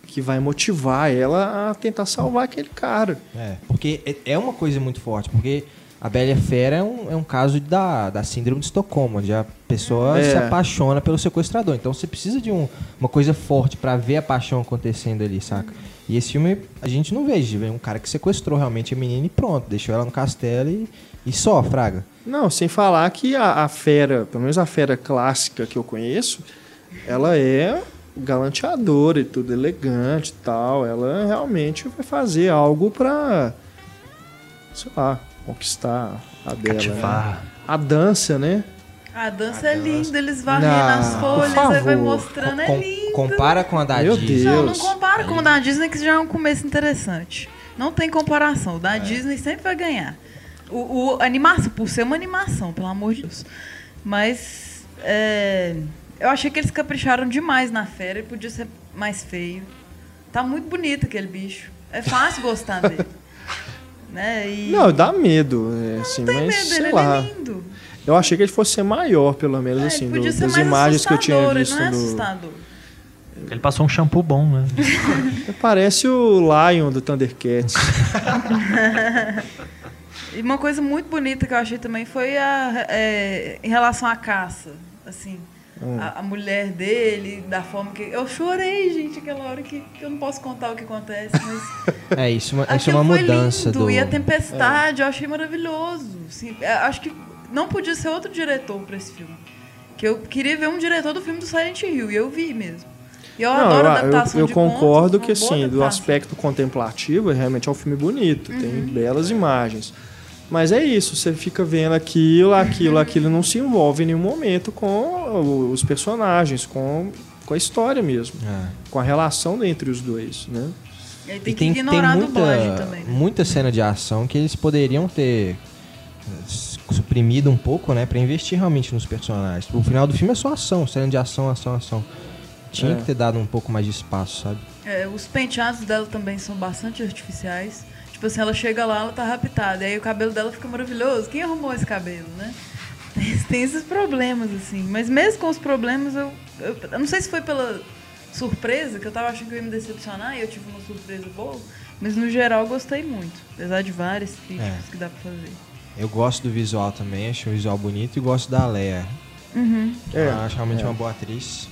que vai motivar ela a tentar salvar aquele cara. É, porque é- é uma coisa muito forte, porque a Bela Fera é um, é um caso da, da síndrome de Estocolmo, onde a pessoa É. se apaixona pelo sequestrador. Então você precisa de um- uma coisa forte pra ver a paixão acontecendo ali, saca? E esse filme a gente não vê, vê um cara que sequestrou realmente a menina e pronto, deixou ela no castelo e, e só, fraga. Não, sem falar que a, a fera, pelo menos a fera clássica que eu conheço, ela é galanteadora e tudo, elegante e tal. Ela realmente vai fazer algo pra, sei lá, conquistar a dela. né? A dança, né? A dança é linda, eles varrendo Não, as folhas, aí vai favor. mostrando, é Com- lindo. compara com a da Meu Disney. Não, não Deus. compara com o da Disney, que já é um começo interessante. Não tem comparação. O da Disney sempre vai ganhar. O, o- a animação, por ser uma animação, pelo amor de Deus. Mas é, eu achei que eles capricharam demais na fera e podia ser mais feio. Tá muito bonito aquele bicho. É fácil gostar dele. né? E Não, dá medo, é, assim, não tem mas medo sei ele lá. é lindo. Eu achei que ele fosse ser maior, pelo menos, É, assim, do- das imagens que eu tinha visto ele não é. Ele passou um shampoo bom, né? Parece o Lion do Thundercats. E uma coisa muito bonita que eu achei também foi a, é, em relação à caça. Assim, Hum. a, a mulher dele, da forma que. Eu chorei, gente, aquela hora que, que eu não posso contar o que acontece, mas. É isso, uma- isso é uma foi mudança lindo. do. E a tempestade, eu achei maravilhoso. Assim, é, acho que não podia ser outro diretor para esse filme. Que eu queria ver um diretor do filme do Silent Hill, e eu vi mesmo. E eu Não, adoro eu, adaptação eu de concordo contos, que, assim, do aspecto contemplativo, realmente é um filme bonito, tem Uhum. belas imagens. Mas é isso, você fica vendo aquilo, aquilo, aquilo, não se envolve em nenhum momento com os personagens, com, com a história mesmo, É. com a relação entre os dois, né? E aí E tem que tem, tem muita, também. Né? muita cena de ação que eles poderiam ter suprimido um pouco, né, Pra investir realmente nos personagens. O final do filme é só ação, cena de ação, ação, ação. Tinha É. que ter dado um pouco mais de espaço, sabe? É, os penteados dela também são bastante artificiais. Tipo assim, ela chega lá, ela tá raptada. E aí o cabelo dela fica maravilhoso. Quem arrumou esse cabelo, né? Tem, tem esses problemas, assim. Mas mesmo com os problemas, eu, eu, eu não sei se foi pela surpresa, que eu tava achando que eu ia me decepcionar e eu tive uma surpresa boa. Mas no geral eu gostei muito. Apesar de várias críticas É. que dá pra fazer. Eu gosto do visual também, acho o visual bonito e gosto da Leia. Uhum. É, Eu acho realmente uma boa atriz.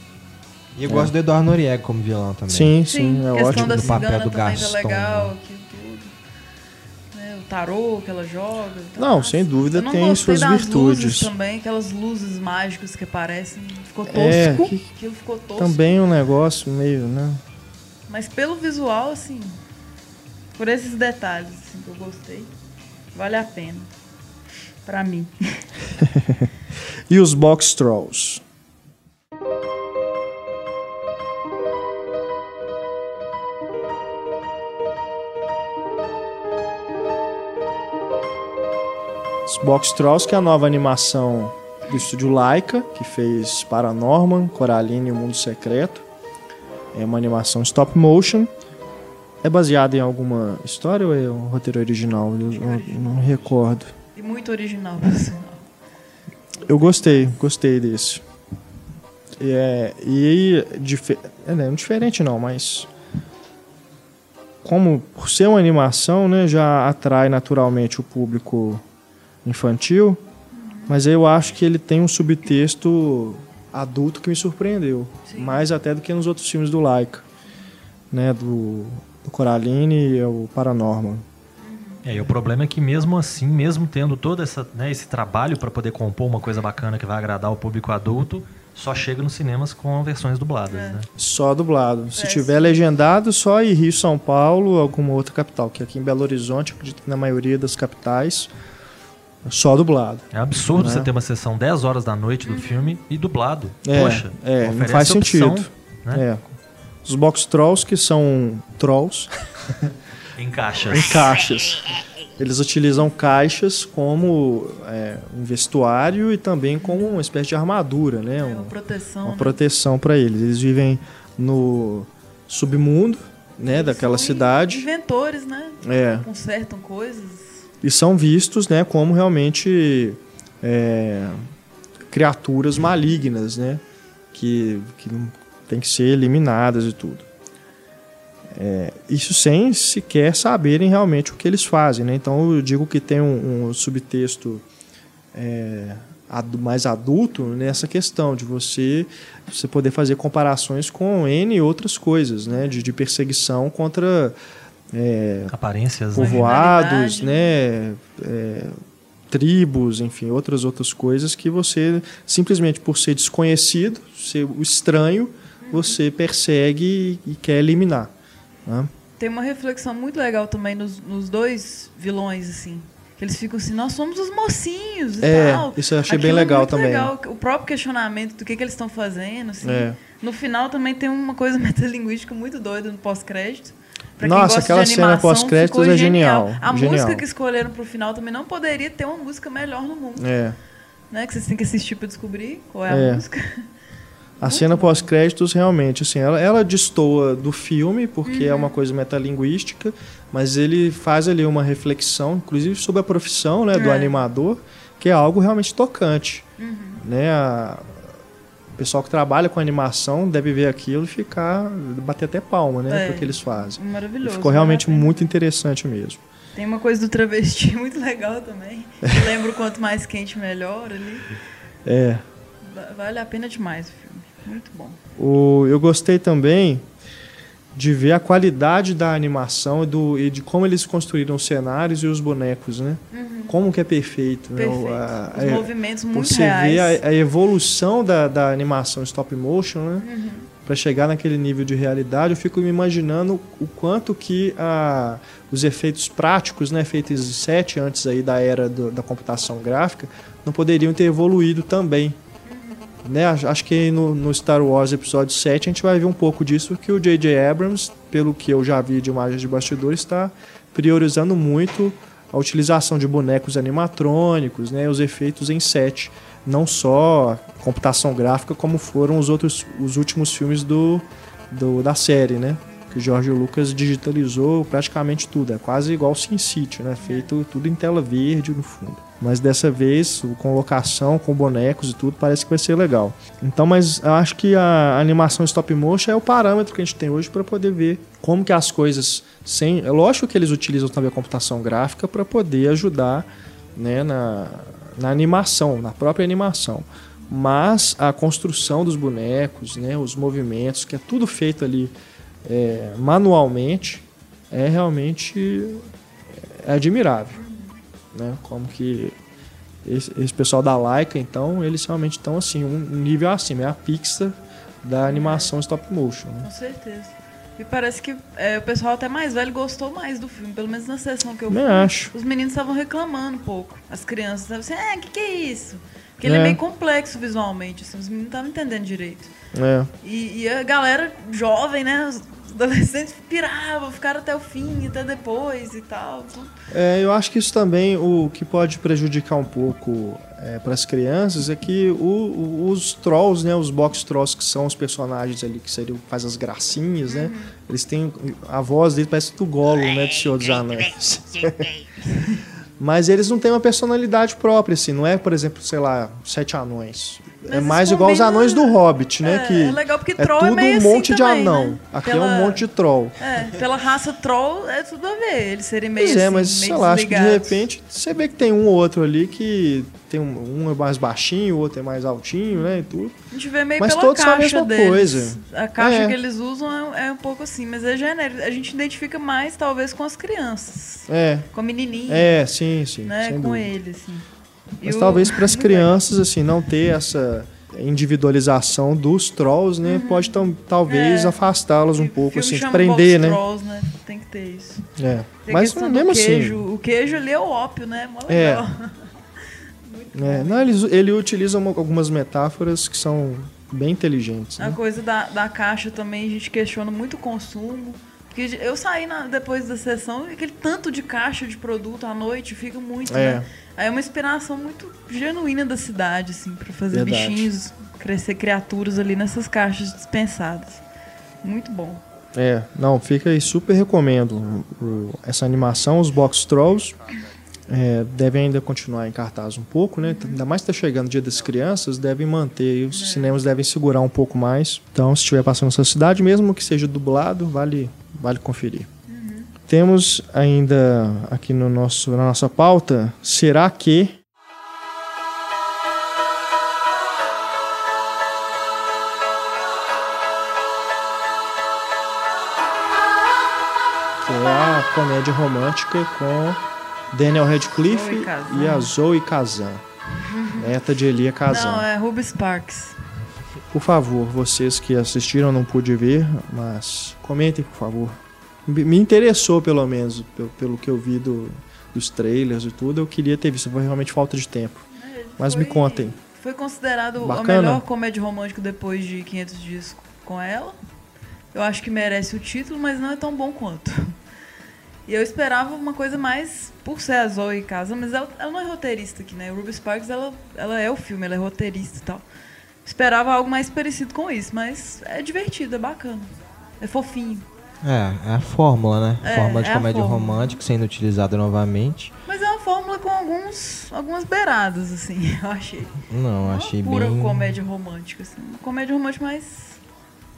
E eu É. gosto do Eduardo Noriega como vilão também. Sim, sim, é questão ótimo. da do papel do também Gaston, tá legal, né? aquilo tudo. Né, o tarô que ela joga. Não, massa. sem dúvida tem suas das virtudes. Luzes também, aquelas luzes mágicas que aparecem. Ficou tosco. É, que- Aquilo ficou tosco. Também um negócio meio, né? Mas pelo visual, assim, por esses detalhes assim, que eu gostei, vale a pena. Pra mim. E os Box Trolls? Os Box Trolls, que é a nova animação do estúdio Laika, que fez Paranorman, Coraline e o Mundo Secreto. É uma animação stop motion. É baseada em alguma história ou é um roteiro original? Eu não, não recordo. E muito original, por sinal. Eu gostei, gostei desse. É, e é, não, diferente não, mas como por ser uma animação, né, já atrai naturalmente o público infantil, mas eu acho que ele tem um subtexto adulto que me surpreendeu, Sim. mais até do que nos outros filmes do Laika, né, do do Coraline e o Paranormal. É, e o problema é que mesmo assim, mesmo tendo todo essa, né, esse trabalho para poder compor uma coisa bacana que vai agradar o público adulto, só chega nos cinemas com versões dubladas, É. né? Só dublado. Se É, tiver sim. legendado, só em Rio, São Paulo, alguma outra capital. Que aqui em Belo Horizonte, acredito que na maioria das capitais, só dublado. É absurdo Né? você ter uma sessão 10 horas da noite do filme e dublado. É, Poxa, é, não faz opção, sentido. Né? É. Os box trolls, que são trolls, Em caixas. em caixas. Eles utilizam caixas como é, um vestuário e também como uma espécie de armadura, né? É Um- uma proteção. uma né? proteção para eles. Eles vivem no submundo, né, daquela São cidade. Inventores, né? É, Consertam coisas. e são vistos, né, como realmente é, criaturas malignas, né, que, que tem que ser eliminadas e tudo. É, isso sem sequer saberem realmente o que eles fazem, né? Então eu digo que tem um, um subtexto é, mais adulto nessa questão de você você poder fazer comparações com N e outras coisas, né? De, de perseguição contra é, Aparências, né? povoados, né, é, tribos, enfim, outras outras coisas que você simplesmente por ser desconhecido, ser o estranho, você persegue e quer eliminar. Né? Tem uma reflexão muito legal também nos, nos dois vilões, assim. Que eles ficam assim, nós somos os mocinhos e É, tal. isso eu achei bem Aquilo é legal também. legal, O próprio questionamento do que, que eles estão fazendo, assim. É. No final também tem uma coisa metalinguística muito doida no pós-crédito. Nossa, gosta aquela de cena animação, pós-créditos ficou é genial, A genial. música que escolheram pro final também não poderia ter uma música melhor no mundo. É. Né? Que vocês têm que assistir pra descobrir qual é a É. música. A cena pós-créditos, realmente, assim, ela, ela destoa do filme, porque é uma coisa metalinguística, mas ele faz ali uma reflexão, inclusive sobre a profissão né, do É. animador, que é algo realmente tocante. Né? A- o pessoal que trabalha com animação deve ver aquilo e ficar, bater até palma, né, É. que eles fazem. E Maravilhoso. ficou vale a realmente pena. muito interessante mesmo. Tem uma coisa do travesti muito legal também. Eu lembro quanto mais quente, melhor ali. É. Va- Vale a pena demais o filme. Muito bom. O, eu gostei também de ver a qualidade da animação e, do, e de como eles construíram os cenários e os bonecos, né? Como que é perfeito. né? O- Perfeito. a- Os é- movimentos muito você reais. vê a, a evolução da, da animação stop motion, né? Uhum. Para chegar naquele nível de realidade, eu fico me imaginando o quanto que a, os efeitos práticos, né, feitos em set antes aí da era do- da computação gráfica, não poderiam ter evoluído também. Né? Acho que no, no Star Wars Episódio 7 a gente vai ver um pouco disso, que o J.J. Abrams, pelo que eu já vi de imagens de bastidores, está priorizando muito a utilização de bonecos animatrônicos, né, os efeitos em set, não só computação gráfica, como foram os outros, os últimos filmes do, do- da série, né, que o George Lucas digitalizou praticamente tudo, é quase igual Sin City, né, feito tudo em tela verde no fundo. Mas dessa vez, com locação, com bonecos e tudo, parece que vai ser legal. Então, mas eu acho que a animação stop motion é o parâmetro que a gente tem hoje para poder ver como que as coisas sem, é lógico que eles utilizam também a computação gráfica para poder ajudar, né, na, na animação, na própria animação. Mas a construção dos bonecos, né, os movimentos, que é tudo feito ali é, manualmente, é realmente é admirável né? Como que esse, esse pessoal da Laika, então, eles realmente estão assim, um um nível acima, é a Pixar da animação stop motion. Né? Com certeza. E parece que é, o pessoal até mais velho gostou mais do filme, pelo menos na sessão que eu fui. acho. Os meninos estavam reclamando um pouco. As crianças estavam assim, ah, o que, que é isso? Porque ele É. é meio complexo visualmente, assim, os meninos não estavam entendendo direito. É, E, e a galera jovem, né? Os adolescentes piravam, ficaram até o fim, até depois e tal. É, eu acho que isso também o que pode prejudicar um pouco para as crianças é que o- o- os trolls, né, os box trolls que são os personagens ali que seriam faz as gracinhas, né? Eles têm a voz deles parece do Gollum, né, do Senhor dos Anéis. Mas eles não têm uma personalidade própria, assim. Não é, por exemplo, sei lá, Sete Anões. É Mas mais igual os anos do Hobbit, né? É, que é legal porque é troll é tudo meio um assim monte de também, anão. né? Aqui é Pela- um monte de troll. É, pela raça troll é tudo a ver. Eles serem meio Pois é, assim, mas meio sei lá, acho que de repente você vê que tem um ou outro ali que tem um, um é mais baixinho, o outro é mais altinho, né? E tudo. A gente vê meio Mas pela todos são a caixa mesma deles. coisa. A caixa É. que eles usam é, é um pouco assim, mas é genérico. A gente identifica mais, talvez, com as crianças. É, Com a menininha, é, sim, sim. né? Com dúvida. ele, assim. Mas o- talvez para as crianças, assim, não ter essa individualização dos trolls, né? Pode tam- talvez Uhum. É. afastá-los um pouco, assim, prender, né? Trolls, né? Tem que ter isso. É. Tem Mas mesmo do queijo. assim. O queijo ali é o ópio, né? Mó É. legal. É, não, ele, ele utiliza uma- algumas metáforas que são bem inteligentes. A Né? coisa da, da caixa também, a gente questiona muito o consumo. Eu saí na- depois da sessão e aquele tanto de caixa de produto à noite fica muito, É. né? Aí é uma inspiração muito genuína da cidade, assim, pra fazer Verdade. bichinhos, crescer criaturas ali nessas caixas dispensadas. Muito bom. É, não, fica aí, super recomendo essa animação, os Box Trolls. É, devem ainda continuar em cartaz um pouco, né? Ainda mais que tá chegando o Dia das Crianças, devem manter, e os cinemas devem segurar um pouco mais. Então, se estiver passando na sua cidade, mesmo que seja dublado, vale, vale conferir. Temos ainda aqui no nosso, na nossa pauta, será que que é a comédia romântica com Daniel Radcliffe e a Zoe Kazan, neta de Elia Kazan. Não, é Ruby Sparks. Por favor, vocês que assistiram não pude ver, mas comentem, por favor. Me me interessou, pelo menos, pelo, pelo que eu vi do- dos trailers e tudo. Eu queria ter visto, foi realmente falta de tempo. Mas me Foi- contem. Foi considerado a Bacana. melhor comédia romântica depois de 500 dias com ela. Eu acho que merece o título, mas não é tão bom quanto. E eu esperava uma coisa mais por ser a Zoe Casa, mas ela, ela não é roteirista aqui, né? O Ruby Sparks, ela, ela é o filme, ela é roteirista e tal. Esperava algo mais parecido com isso, mas é divertido, é bacana. É fofinho. É, é a fórmula, né? É, fórmula de é comédia fórmula. romântica sendo utilizada novamente. Mas é uma fórmula com alguns, algumas beiradas, assim, eu achei. Não, Não achei pura bem. comédia romântica, assim. Uma comédia romântica mais,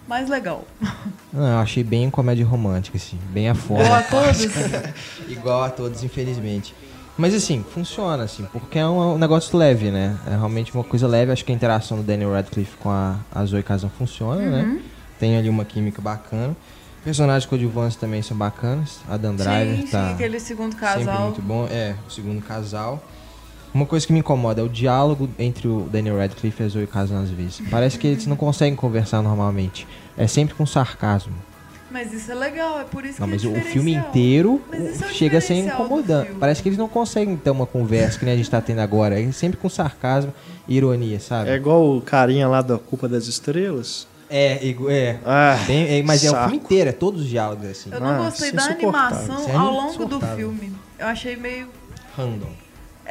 mais legal. Não, eu achei bem comédia romântica, assim. Bem a Igual fórmula. a todos. Igual a todos, infelizmente. Mas assim, funciona, assim, porque é um, um negócio leve, né? É realmente uma coisa leve. Acho que a interação do Daniel Radcliffe com a, a Zoe Kazan funciona, Uhum. né? Tem ali uma química bacana. Personagens coadjuvantes também são bacanas. A Dan Driver sim, tá sim, aquele segundo sempre casal. muito bom. É, o segundo casal. Uma coisa que me incomoda é o diálogo entre o Daniel Radcliffe e a Zoe Kazan às vezes. Parece que eles não conseguem conversar normalmente. É sempre com sarcasmo. Mas isso é legal, é por isso Não, que mas é o filme inteiro é chega a ser incomodante. Parece que eles não conseguem ter uma conversa que nem a gente tá tendo agora. É sempre com sarcasmo e ironia, sabe? É igual o carinha lá da Culpa das Estrelas. É, é. Ah, Bem- é, mas é o saco. filme inteiro, é todos os diálogos assim. Eu não Ah, gostei da é insuportável. animação é ao longo do insuportável. filme. Eu achei meio. Random.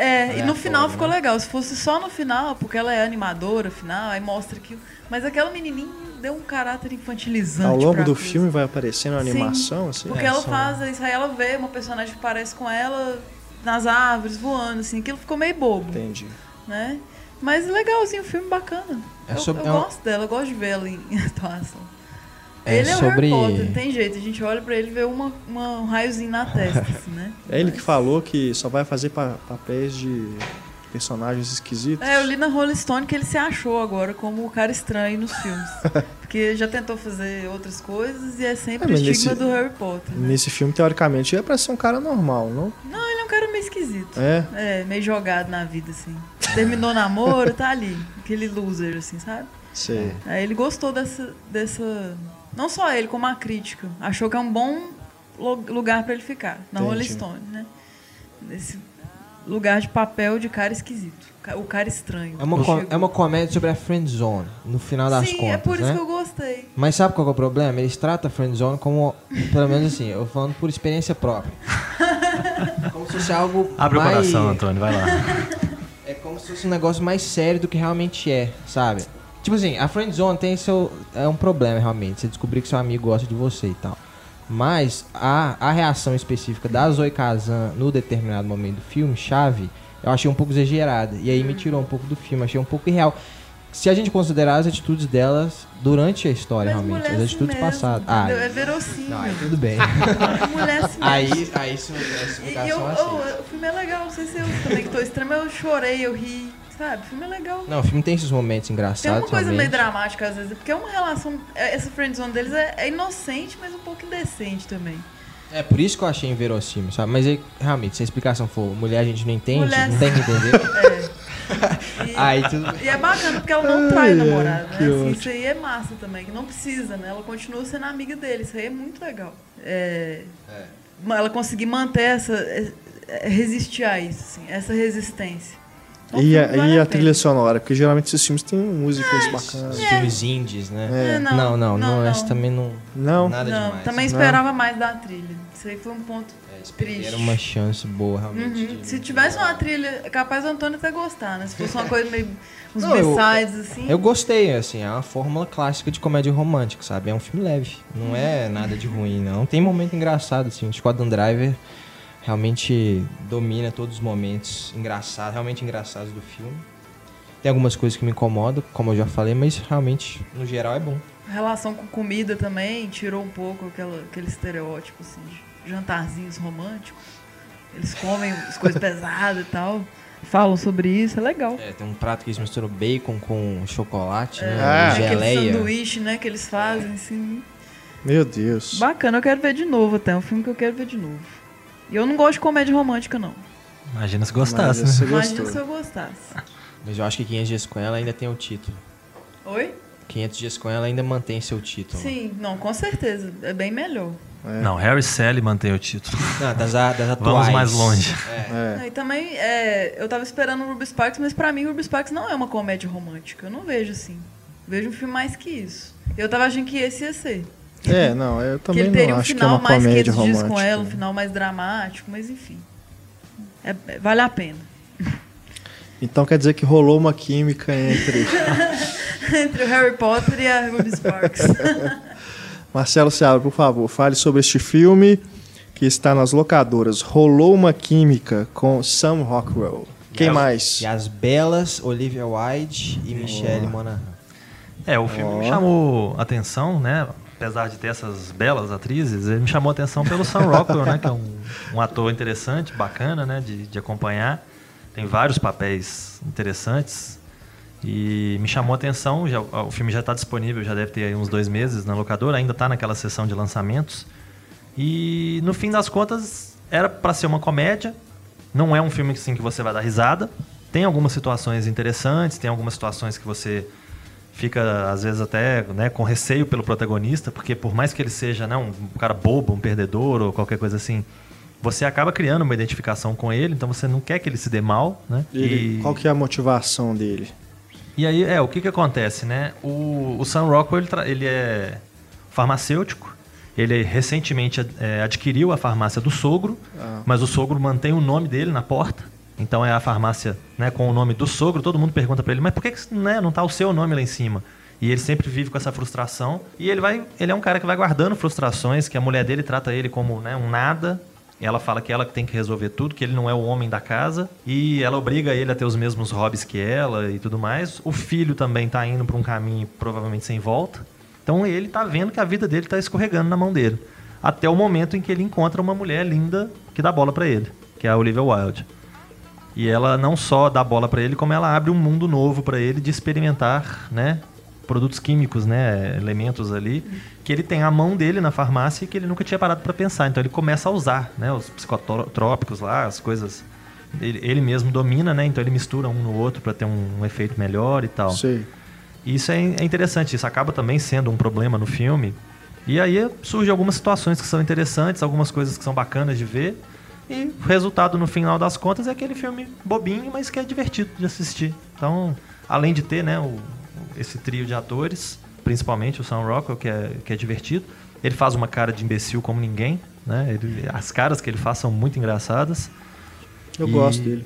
É, e no final ficou né? legal. Se fosse só no final, porque ela é animadora, afinal, aí mostra que. Mas aquela menininha deu um caráter infantilizante. Ao longo do coisa. filme vai aparecendo a Sim, animação, assim. Porque É, ela são- faz isso, aí ela vê uma personagem que parece com ela nas árvores, voando, assim. Aquilo ficou meio bobo, Entendi. né? Mas legalzinho, o filme bacana. É eu sobre- eu é um- gosto dela, eu gosto de ver ela em, em atuação. É ele é o sobre- Harry Potter, não tem jeito. A gente olha pra ele e vê uma, uma- um raiozinho na testa, assim, né? É ele que Mas- falou que só vai fazer pa- papéis de personagens esquisitos. É, eu li na Rolling Stone que ele se achou agora como o cara estranho nos filmes. Porque já tentou fazer outras coisas e é sempre É, o estigma nesse- do Harry Potter. né? Nesse filme, teoricamente, é pra ser um cara normal, não? Não, ele é um cara meio esquisito. É. É, meio jogado na vida, assim. Terminou o namoro, tá ali. Aquele loser, assim, sabe? Sei. Aí ele gostou dessa, dessa. Não só ele, como a crítica. Achou que é um bom lu- lugar pra ele ficar. Na Entendi. Rolling Stone, né? Nesse lugar de papel de cara esquisito. O cara estranho. É uma, Chegou. é uma comédia sobre a friend zone, no final das Sim, contas, é por isso né? que eu gostei. Mas sabe qual que é o problema? Eles tratam a friend zone como, pelo menos assim, eu falando por experiência própria. Como se fosse algo Abre o mais... coração, Antônio, vai lá. É como se fosse um negócio mais sério do que realmente é, sabe? Tipo assim, a friend zone tem seu é um problema realmente, você descobrir que seu amigo gosta de você e tal. Mas a, a reação específica da Zoe Kazan no determinado momento do filme, chave, eu achei um pouco exagerada. E aí me tirou um pouco do filme, achei um pouco irreal. Se a gente considerar as atitudes delas durante a história, Mas realmente, as assim atitudes mesmo, passadas. Ah, é verossímil. não, aí tudo bem. Mulher assim mesmo. aí, aí isso é E eu, explicação oh, assim. o filme é legal, não sei se eu também que tô extremo, eu chorei, eu ri, sabe? O filme é legal. Não, o filme tem esses momentos engraçados, Tem uma coisa meio dramática às vezes, porque é uma relação. é- Essa friendzone deles é, é inocente, mas um pouco indecente também. É por isso que eu achei inverossímil, sabe? Mas aí, realmente, se a explicação for mulher a gente não entende, Mulher- não tem que entender. É. E, aí tudo e é bacana porque ela não trai o Ai, namorado, né? Assim, isso aí é massa também, que não precisa, né? Ela continua sendo amiga dele, isso aí é muito legal. É, Ela conseguir manter essa. é- é- resistir a isso, assim, essa resistência. Então, o E, a, e a trilha sonora? Porque geralmente esses filmes têm músicas bacanas. Os filmes indies, né? É. É, Não, não, não, não, essa não. também não. Não? Nada Não, demais. também Não. esperava mais da trilha. Isso aí foi um ponto É, triste. perderam uma chance boa, realmente. Uhum. de- Se tivesse uma trilha, é capaz do Antônio até gostar, né? Se fosse uma coisa meio. uns Não, eu- assim. Eu gostei, assim, é uma fórmula clássica de comédia romântica, sabe? É um filme leve, não é nada de ruim, não. Tem momento engraçado, assim, o Squadron Driver realmente domina todos os momentos engraçados, realmente engraçados do filme. Tem algumas coisas que me incomodam, como eu já falei, mas realmente, no geral, é bom. A relação com comida também tirou um pouco aquela, aquele estereótipo, assim, de jantarzinhos românticos. Eles comem as coisas pesadas e tal. Falam sobre isso, é legal. É, tem um prato que eles misturam bacon com chocolate, Ah. né? Aquele Geleia. sanduíche, né, que eles fazem, assim. Meu Deus. Bacana, eu quero ver de novo até. É um filme que eu quero ver de novo. E eu não gosto de comédia romântica, não. Imagina se Mas gostasse, né? você Imagina se eu gostasse. Mas eu acho que 500 dias com ela ainda tem o título. Oi? 500 dias com ela ainda mantém seu título. Sim, não, com certeza. É bem melhor. É. Não, Harry Sally mantém o título. Não, das, das atuais. Vamos mais longe. É. É. E também, é, eu tava esperando o Ruby Sparks, mas pra mim o Ruby Sparks não é uma comédia romântica. Eu não vejo assim. Vejo um filme mais que isso. Eu tava achando que esse ia ser. É, não, eu que também ele teria não um acho que é final uma mais comédia 500 dias romântica. com ela, um final mais dramático, mas enfim. É- é- vale a pena. Então quer dizer que rolou uma química entre Entre o Harry Potter e a Ruby Sparks. Marcelo Seabra, por favor, fale sobre este filme que está nas locadoras. Rolou uma química com Sam Rockwell. Quem E mais? E as belas Olivia Wilde e Michelle Monaghan. É, o filme me Ó. chamou atenção, né? Apesar de ter essas belas atrizes, ele me chamou atenção pelo Sam Rockwell, né? Que é um, um ator interessante, bacana, né? De, de acompanhar. Tem vários papéis interessantes. E me chamou atenção, já, o filme já está disponível, já deve ter uns dois meses na locadora, ainda está naquela sessão de lançamentos. E no fim das contas, era para ser uma comédia. Não é um filme assim, que você vai dar risada. Tem algumas situações interessantes, tem algumas situações que você fica, às vezes, até né, com receio pelo protagonista, porque por mais que ele seja né, um cara bobo, um perdedor ou qualquer coisa assim, você acaba criando uma identificação com ele, então você não quer que ele se dê mal, né? Ele- E- Qual que é a motivação dele? e aí, é, o que que acontece, né? O, o Sam Rockwell, ele, ele é farmacêutico, ele recentemente é, adquiriu a farmácia do sogro, Ah. mas o sogro mantém o nome dele na porta. Então é a farmácia né, com o nome do sogro, todo mundo pergunta pra ele, mas por que, que né, não tá o seu nome lá em cima? E ele sempre vive com essa frustração. E ele vai. Ele é um cara que vai guardando frustrações, que a mulher dele trata ele como né, um nada. Ela fala que ela tem que resolver tudo, que ele não é o homem da casa. E ela obriga ele a ter os mesmos hobbies que ela e tudo mais. O filho também tá indo pra um caminho provavelmente sem volta. Então ele tá vendo que a vida dele tá escorregando na mão dele. Até o momento em que ele encontra uma mulher linda que dá bola pra ele, que é a Olivia Wilde. E ela não só dá bola pra ele, como ela abre um mundo novo pra ele de experimentar, né, produtos químicos, né, elementos ali que ele tem a mão dele na farmácia e que ele nunca tinha parado pra pensar. Então ele começa a usar, né, os psicotrópicos lá, as coisas ele, ele mesmo domina, né? Então ele mistura um no outro pra ter um, um efeito melhor e tal. Sei. E Isso é, é interessante, isso acaba também sendo um problema no filme. E aí surgem algumas situações que são interessantes, algumas coisas que são bacanas de ver. E o resultado, no final das contas, é aquele filme bobinho, mas que é divertido de assistir. Então, além de ter né, o- esse trio de atores, principalmente o Sam Rockwell, que é, que é divertido, ele faz uma cara de imbecil como ninguém. Né? Ele- as caras que ele faz são muito engraçadas. Eu E- gosto dele.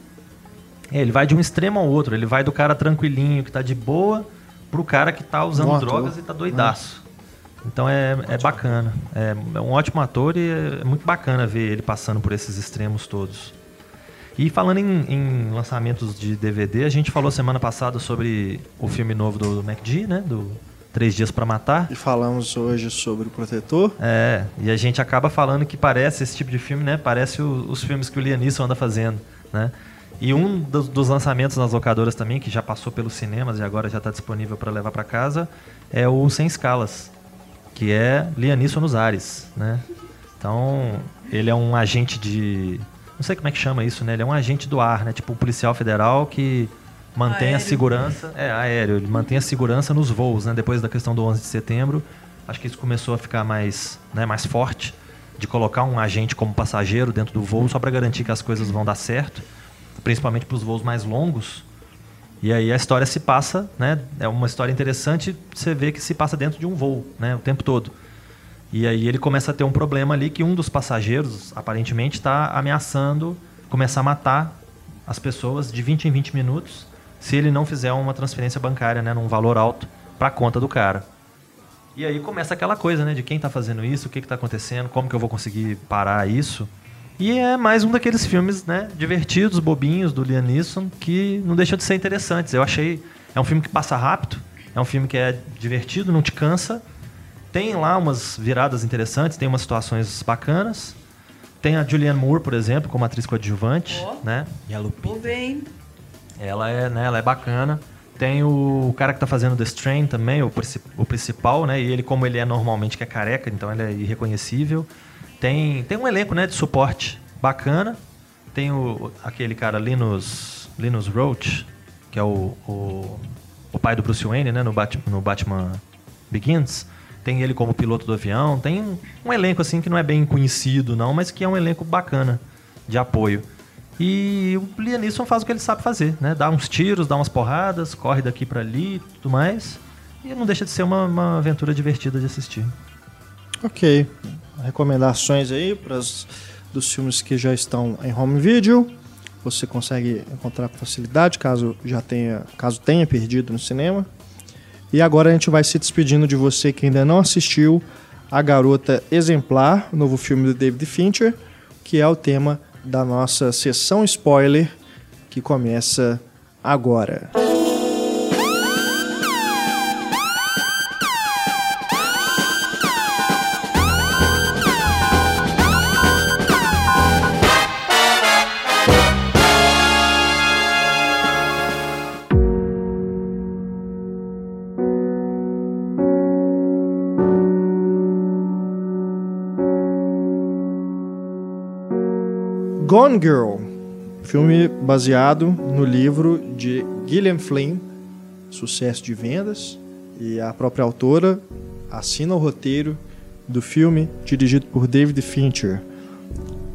É, ele vai de um extremo ao outro. Ele vai do cara tranquilinho, que tá de boa, pro cara que tá usando ator. drogas e tá doidaço. Então é, é bacana. É, é um ótimo ator e é muito bacana ver ele passando por esses extremos todos. E falando em, em, lançamentos de DVD, a gente falou semana passada sobre o filme novo do MacD, né? Do Três Dias para Matar. E falamos hoje sobre o Protetor. É, e a gente acaba falando que parece esse tipo de filme, né? Parece o, os filmes que o Liam Neeson anda fazendo, né? E um dos, dos, lançamentos nas locadoras também, que já passou pelos cinemas e agora já está disponível para levar para casa, é o Sem Escalas, que é nos ares, né? Então, ele é um agente de... Não sei como é que chama isso, né? Ele é um agente do ar, né? Tipo um policial federal que mantém aéreo. a segurança... É, aéreo. Ele mantém a segurança nos voos, né? Depois da questão do 11 de setembro, acho que isso começou a ficar mais, né, mais forte, de colocar um agente como passageiro dentro do voo só para garantir que as coisas vão dar certo principalmente para os voos mais longos. E aí a história se passa, né? É uma história interessante, você vê que se passa dentro de um voo, né? O tempo todo. E aí ele começa a ter um problema ali que um dos passageiros, aparentemente, está ameaçando começar a matar as pessoas de 20 em 20 minutos se ele não fizer uma transferência bancária, né? Num valor alto para a conta do cara. E aí começa aquela coisa, né? De quem está fazendo isso, o que está acontecendo, como que eu vou conseguir parar isso. E é mais um daqueles filmes, né, divertidos, bobinhos do Liam Neeson, que não deixam de ser interessantes. Eu achei. É um filme que passa rápido, é um filme que é divertido, não te cansa. Tem lá umas viradas interessantes, tem umas situações bacanas. Tem a Julianne Moore, por exemplo, como atriz coadjuvante, oh. né? E a Lupita. Ela é, né, ela é bacana. Tem o cara que tá fazendo The Strain também, o, o principal, né? E ele, como ele é normalmente que é careca, então ele é irreconhecível. Tem, tem um elenco né, de suporte bacana. Tem o, aquele cara Linus, Linus Roach, que é o, o, o pai do Bruce Wayne né, no, Batman, no Batman Begins. Tem ele como piloto do avião. Tem um, elenco assim que não é bem conhecido, não, mas que é um elenco bacana de apoio. E o Liam Neeson faz o que ele sabe fazer, né? Dá uns tiros, dá umas porradas, corre daqui para ali, tudo mais. E não deixa de ser uma, uma aventura divertida de assistir. Ok recomendações aí pras, dos filmes que já estão em home video. Você consegue encontrar com facilidade caso já tenha, caso tenha perdido no cinema. E agora a gente vai se despedindo de você que ainda não assistiu A Garota Exemplar, o novo filme do David Fincher, que é o tema da nossa sessão spoiler que começa agora. Gone Girl, filme baseado no livro de Gillian Flynn, sucesso de vendas, e a própria autora assina o roteiro do filme, dirigido por David Fincher.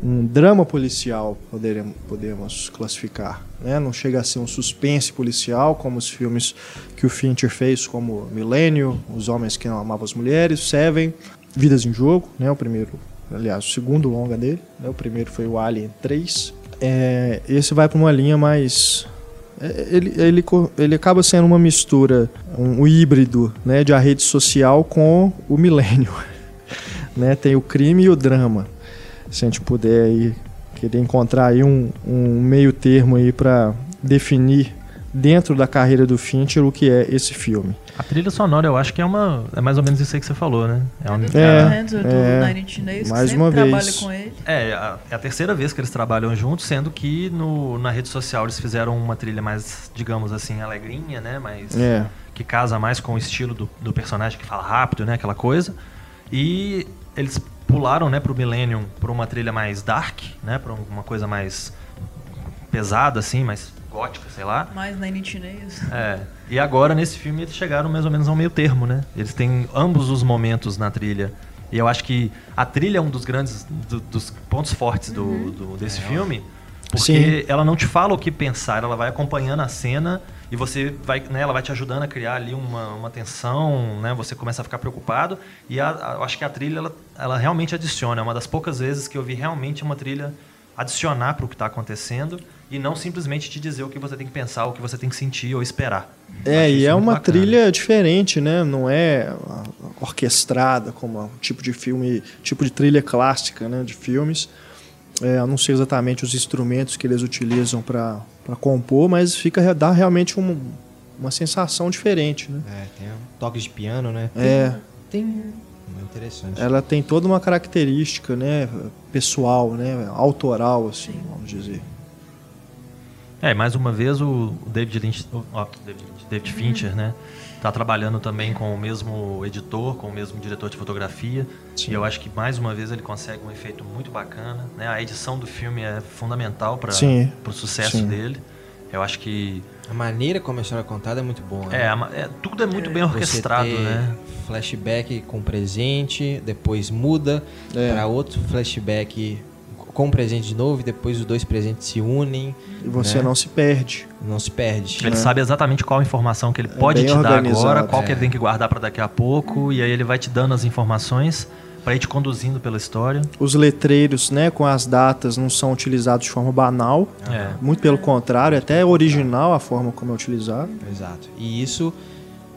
Um drama policial, poderemos, podemos classificar. Né? Não chega a ser um suspense policial, como os filmes que o Fincher fez, como Milênio, Os Homens que Não Amavam as Mulheres, Seven, Vidas em Jogo, né? o primeiro aliás, o segundo longa dele, né? o primeiro foi o Alien 3. É, esse vai para uma linha mais é, ele, ele, ele acaba sendo uma mistura, um, um híbrido né, de a rede social com o milênio. né? Tem o crime e o drama. Se a gente puder aí, querer encontrar aí um, um meio termo aí para definir dentro da carreira do Fincher o que é esse filme. A trilha sonora eu acho que é uma é mais ou menos isso aí que você falou, né? É, uma, é, do é, Nine Inch Nails, mais uma vez. com ele. É, é a terceira vez que eles trabalham juntos, sendo que no, na rede social eles fizeram uma trilha mais, digamos assim, alegrinha, né? Mais, é. Que casa mais com o estilo do, do personagem que fala rápido, né? Aquela coisa. E eles pularam, né, pro Millennium, por uma trilha mais dark, né? Pra uma coisa mais pesada, assim, mais gótica, sei lá. Mais Nine Inch Nails. É. E agora, nesse filme, eles chegaram mais ou menos ao meio termo, né? Eles têm ambos os momentos na trilha. E eu acho que a trilha é um dos grandes do, dos pontos fortes do, uhum. do desse é. filme. Porque Sim. ela não te fala o que pensar, ela vai acompanhando a cena e você vai, né, ela vai te ajudando a criar ali uma, uma tensão, né? Você começa a ficar preocupado e a, a, eu acho que a trilha ela, ela realmente adiciona. É uma das poucas vezes que eu vi realmente uma trilha adicionar para o que está acontecendo e não simplesmente te dizer o que você tem que pensar, o que você tem que sentir ou esperar. É, e é uma bacana. trilha diferente, né? Não é orquestrada como um tipo de filme, tipo de trilha clássica, né, de filmes. É, eu não sei exatamente os instrumentos que eles utilizam para compor, mas fica dá realmente um, uma sensação diferente, né? É, tem toques de piano, né? É. Tem. Interessante. Ela tem toda uma característica, né, pessoal, né, autoral, assim, vamos dizer. É, mais uma vez o David Lynch, ó, David, David Fincher, né? Tá trabalhando também com o mesmo editor, com o mesmo diretor de fotografia. Sim. E eu acho que mais uma vez ele consegue um efeito muito bacana. Né? A edição do filme é fundamental para o sucesso Sim. dele. Eu acho que A maneira como a história é contada é muito boa. né? é, é, tudo é muito bem Você orquestrado, ter né? Flashback com presente, depois muda É. para outro flashback com presente de novo, e depois os dois presentes se unem. E você né? não se perde. não se perde. Ele sabe exatamente qual informação que ele pode É te dar agora, qual que é. ele tem que guardar para daqui a pouco, e aí ele vai te dando as informações para ir te conduzindo pela história. Os letreiros, né, com as datas não são utilizados de forma banal. É. Muito pelo contrário, é até original a forma como é utilizado. Exato. E isso,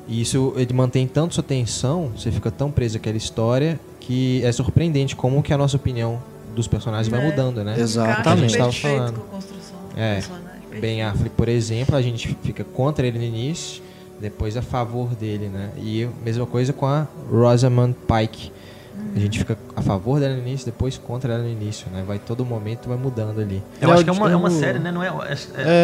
isso ele mantém tanto sua atenção, você fica tão preso àquela história que é surpreendente como que a nossa opinião dos personagens vai É. mudando, né? Exatamente. Encaixa A gente tava perfeito falando. com a construção do É. personagem. Ben Affleck, por exemplo, a gente fica contra ele no início, depois a favor dele, né? E mesma coisa com a Rosamund Pike. A gente fica a favor dela no início, depois contra ela no início, né? Vai todo momento vai mudando ali. Eu É, acho que é uma, eu- é uma série, né? Não é, é- é-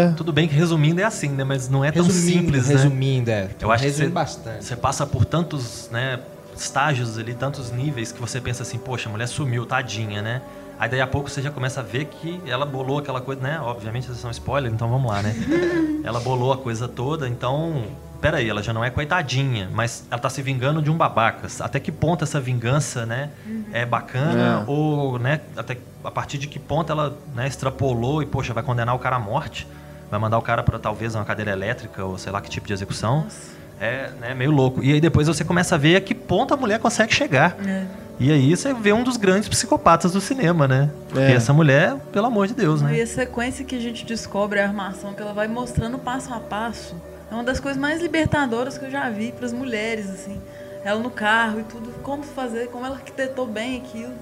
É. Tudo bem que resumindo é assim, né? Mas não é tão Resumindo, simples, né? resumindo, é. Eu acho que você- bastante. Você passa por tantos, né, estágios ali, tantos níveis que você pensa assim, poxa, a mulher sumiu, tadinha, né? Aí daí a pouco você já começa a ver que ela bolou aquela coisa, né? Obviamente vocês são spoiler, então vamos lá, né? ela bolou a coisa toda, então. Peraí, ela já não é coitadinha, mas ela tá se vingando de um babaca. Até que ponto essa vingança, né, é bacana? É. Ou, né, até a partir de que ponto ela, né, extrapolou e, poxa, vai condenar o cara à morte? Vai mandar o cara para talvez uma cadeira elétrica ou sei lá que tipo de execução? É né, meio louco. E aí depois você começa a ver a que ponto a mulher consegue chegar. É. E aí você vê um dos grandes psicopatas do cinema, né? Porque É. essa mulher, pelo amor de Deus, E né? a sequência que a gente descobre a armação que ela vai mostrando passo a passo é uma das coisas mais libertadoras que eu já vi para as mulheres, assim. Ela no carro e tudo, como fazer, como ela arquitetou bem aquilo.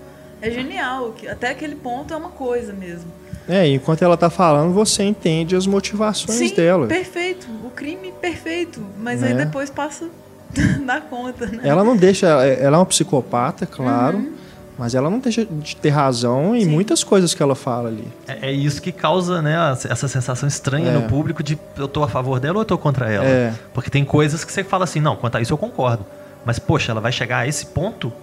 É genial, que até aquele ponto é uma coisa mesmo. É, enquanto ela tá falando, você entende as motivações Sim, dela. perfeito. O crime perfeito. Mas aí Né? depois passa da conta, né? Ela não deixa. Ela é uma psicopata, claro. Uhum. Mas ela não deixa de ter razão em Sim. muitas coisas que ela fala ali. É, é isso que causa, né, essa sensação estranha É. no público de eu tô a favor dela ou eu tô contra ela. É. Porque tem coisas que você fala assim, não, quanto a isso eu concordo. Mas, poxa, ela vai chegar a esse ponto?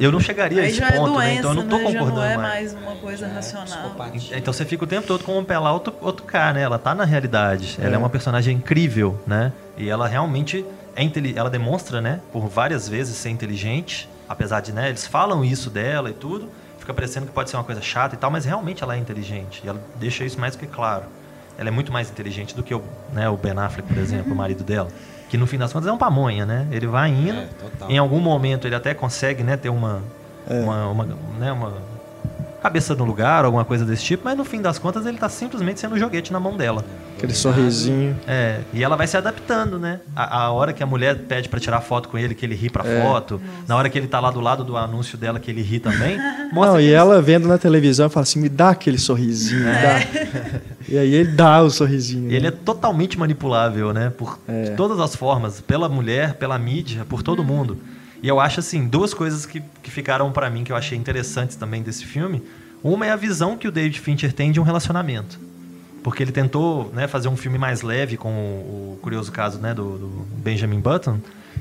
Eu não chegaria a esse já é ponto, doença, né? Então eu não tô né? Já concordando não é mais. mais uma coisa racional. psicopatia. Então você fica o tempo todo com um pé lá, outro, outro cá, né? Ela tá na realidade. Ela é uma personagem incrível, né? E ela realmente é ela demonstra, né, por várias vezes ser inteligente, apesar de, né, eles falam isso dela e tudo, fica parecendo que pode ser uma coisa chata e tal, mas realmente ela é inteligente. E ela deixa isso mais do que claro. Ela é muito mais inteligente do que o, né, o Ben Affleck, por exemplo, o marido dela, que no fim das contas é um pamonha, né? Ele vai indo, É, em algum momento ele até consegue, né, ter uma uma, uma, né, uma cabeça no lugar, alguma coisa desse tipo, mas no fim das contas ele tá simplesmente sendo um joguete na mão dela. Aquele sorrisinho. É, e ela vai se adaptando, né? A, a hora que a mulher pede pra tirar foto com ele, que ele ri pra É. foto, na hora que ele tá lá do lado do anúncio dela, que ele ri também, mostra Não, e eles- ela vendo na televisão fala assim: me dá aquele sorrisinho, me dá. E aí ele dá o sorrisinho. ele é né? totalmente manipulável, né? Por É. de todas as formas, pela mulher, pela mídia, por todo mundo. E eu acho assim, duas coisas que, que ficaram pra mim que eu achei interessantes também desse filme. Uma é a visão que o David Fincher tem de um relacionamento. Porque ele tentou né, fazer um filme mais leve com o, o curioso caso né, do, do Benjamin Button.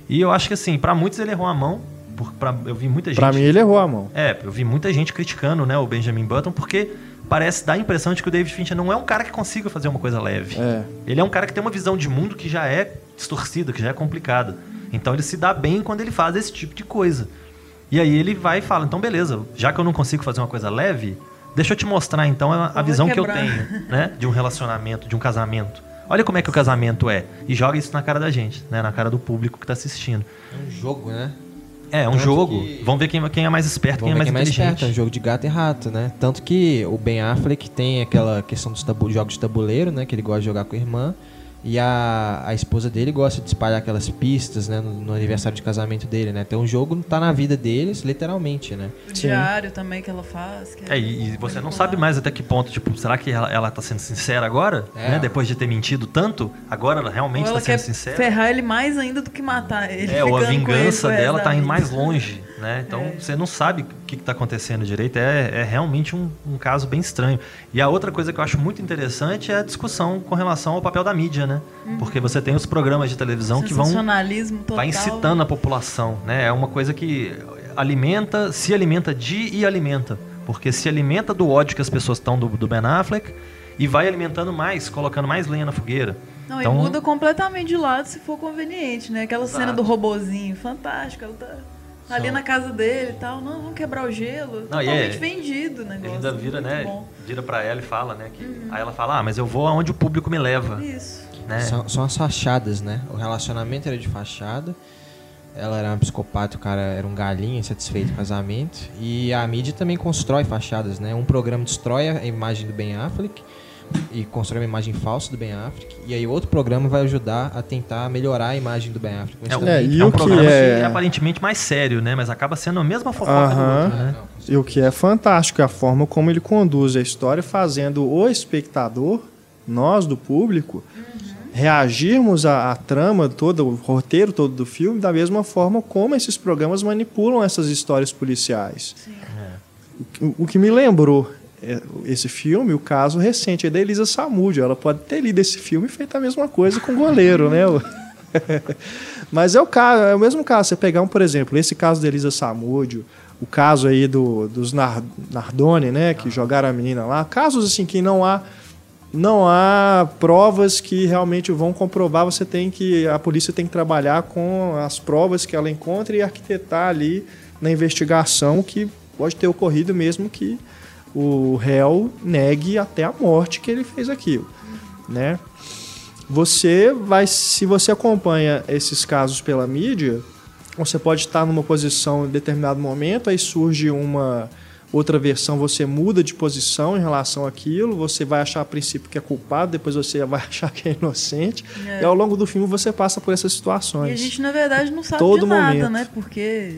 E eu acho que assim, pra muitos ele errou a mão. Por, pra, eu vi muita gente. Pra mim ele errou a mão. É, eu vi muita gente criticando né, o Benjamin Button porque parece dar a impressão de que o David Fincher não é um cara que consiga fazer uma coisa leve. É. Ele é um cara que tem uma visão de mundo que já é distorcida, que já é complicada. Então ele se dá bem quando ele faz esse tipo de coisa. E aí ele vai e fala: então beleza, já que eu não consigo fazer uma coisa leve, deixa eu te mostrar então a, a Vou visão que eu tenho, né? De um relacionamento, de um casamento. Olha como é que o casamento é. E joga isso na cara da gente, né? Na cara do público que tá assistindo. É um jogo, né? É, é um Tanto jogo. que- Vamos ver quem, quem é mais esperto, quem é Vamos mais ver quem é mais inteligente. esperto, é um jogo de gato e rato, né? Tanto que o Ben Affleck tem aquela questão dos tabu jogos de tabuleiro, né? Que ele gosta de jogar com a irmã. E a, a esposa dele gosta de espalhar aquelas pistas, né? No, no aniversário de casamento dele, né? Então o jogo tá na vida deles, literalmente, né? O diário também que ela faz. que É, e, e você não sabe mais até que ponto, tipo, será que ela, ela tá sendo sincera agora? É. Né? Depois de ter mentido tanto, agora ela realmente Ou ela tá sendo quer sincera? ferrar ele mais ainda do que matar ele. É, ou a vingança resto dela tá indo mais longe, né? Então É. você não sabe o que, que tá acontecendo direito. É, é realmente um, um caso bem estranho. E a outra coisa que eu acho muito interessante é a discussão com relação ao papel da mídia, né? Porque você tem os programas de televisão que vão total. vai incitando a população, né? É uma coisa que alimenta, se alimenta de e alimenta, porque se alimenta do ódio que as pessoas estão do, do Ben Affleck e vai alimentando mais, colocando mais lenha na fogueira. Não, Então- e muda completamente de lado se for conveniente, né? Aquela cena Exato. do robozinho, fantástica. Ela tá ali na casa dele e tal. Não, vamos quebrar o gelo. Não, Totalmente é- vendido o Ele negócio. ainda vira, né? bom. Vira pra ela e fala, né? Que, Aí ela fala, ah, mas eu vou aonde o público me leva, Isso. né? São, são as fachadas, né? O relacionamento era de fachada. Ela era uma psicopata, o cara era um galinho insatisfeito com o casamento. E a mídia também constrói fachadas, né? Um programa destrói a imagem do Ben Affleck e constrói uma imagem falsa do Ben Affleck. E aí outro programa vai ajudar a tentar melhorar a imagem do Ben Affleck. É, também- É, e é um o que programa é- que é aparentemente mais sério, né? Mas acaba sendo a mesma fofoca do Aham. outro, né? E o que é fantástico é a forma como ele conduz a história, fazendo o espectador, nós do público, reagirmos à, à trama toda, o roteiro todo do filme, da mesma forma como esses programas manipulam essas histórias policiais. O, o que me lembrou esse filme, o caso recente é da Elisa Samúdio. Ela pode ter lido esse filme e feito a mesma coisa com o goleiro, né? Mas é o caso, é o mesmo caso. Você pegar um, por exemplo, esse caso da Elisa Samúdio, o caso aí do, dos Nar- Nardoni, né, que jogaram a menina lá, casos assim que não há não há provas que realmente vão comprovar, você tem que a polícia tem que trabalhar com as provas que ela encontra e arquitetar ali na investigação que pode ter ocorrido mesmo que o réu negue até a morte que ele fez aquilo, né? Você vai, se você acompanha esses casos pela mídia, você pode estar numa posição em determinado momento, aí surge uma outra versão, você muda de posição em relação àquilo, você vai achar a princípio que é culpado, depois você vai achar que é inocente, É. e ao longo do filme você passa por essas E situações. a gente, na verdade, não sabe Todo de nada, momento. né? Porque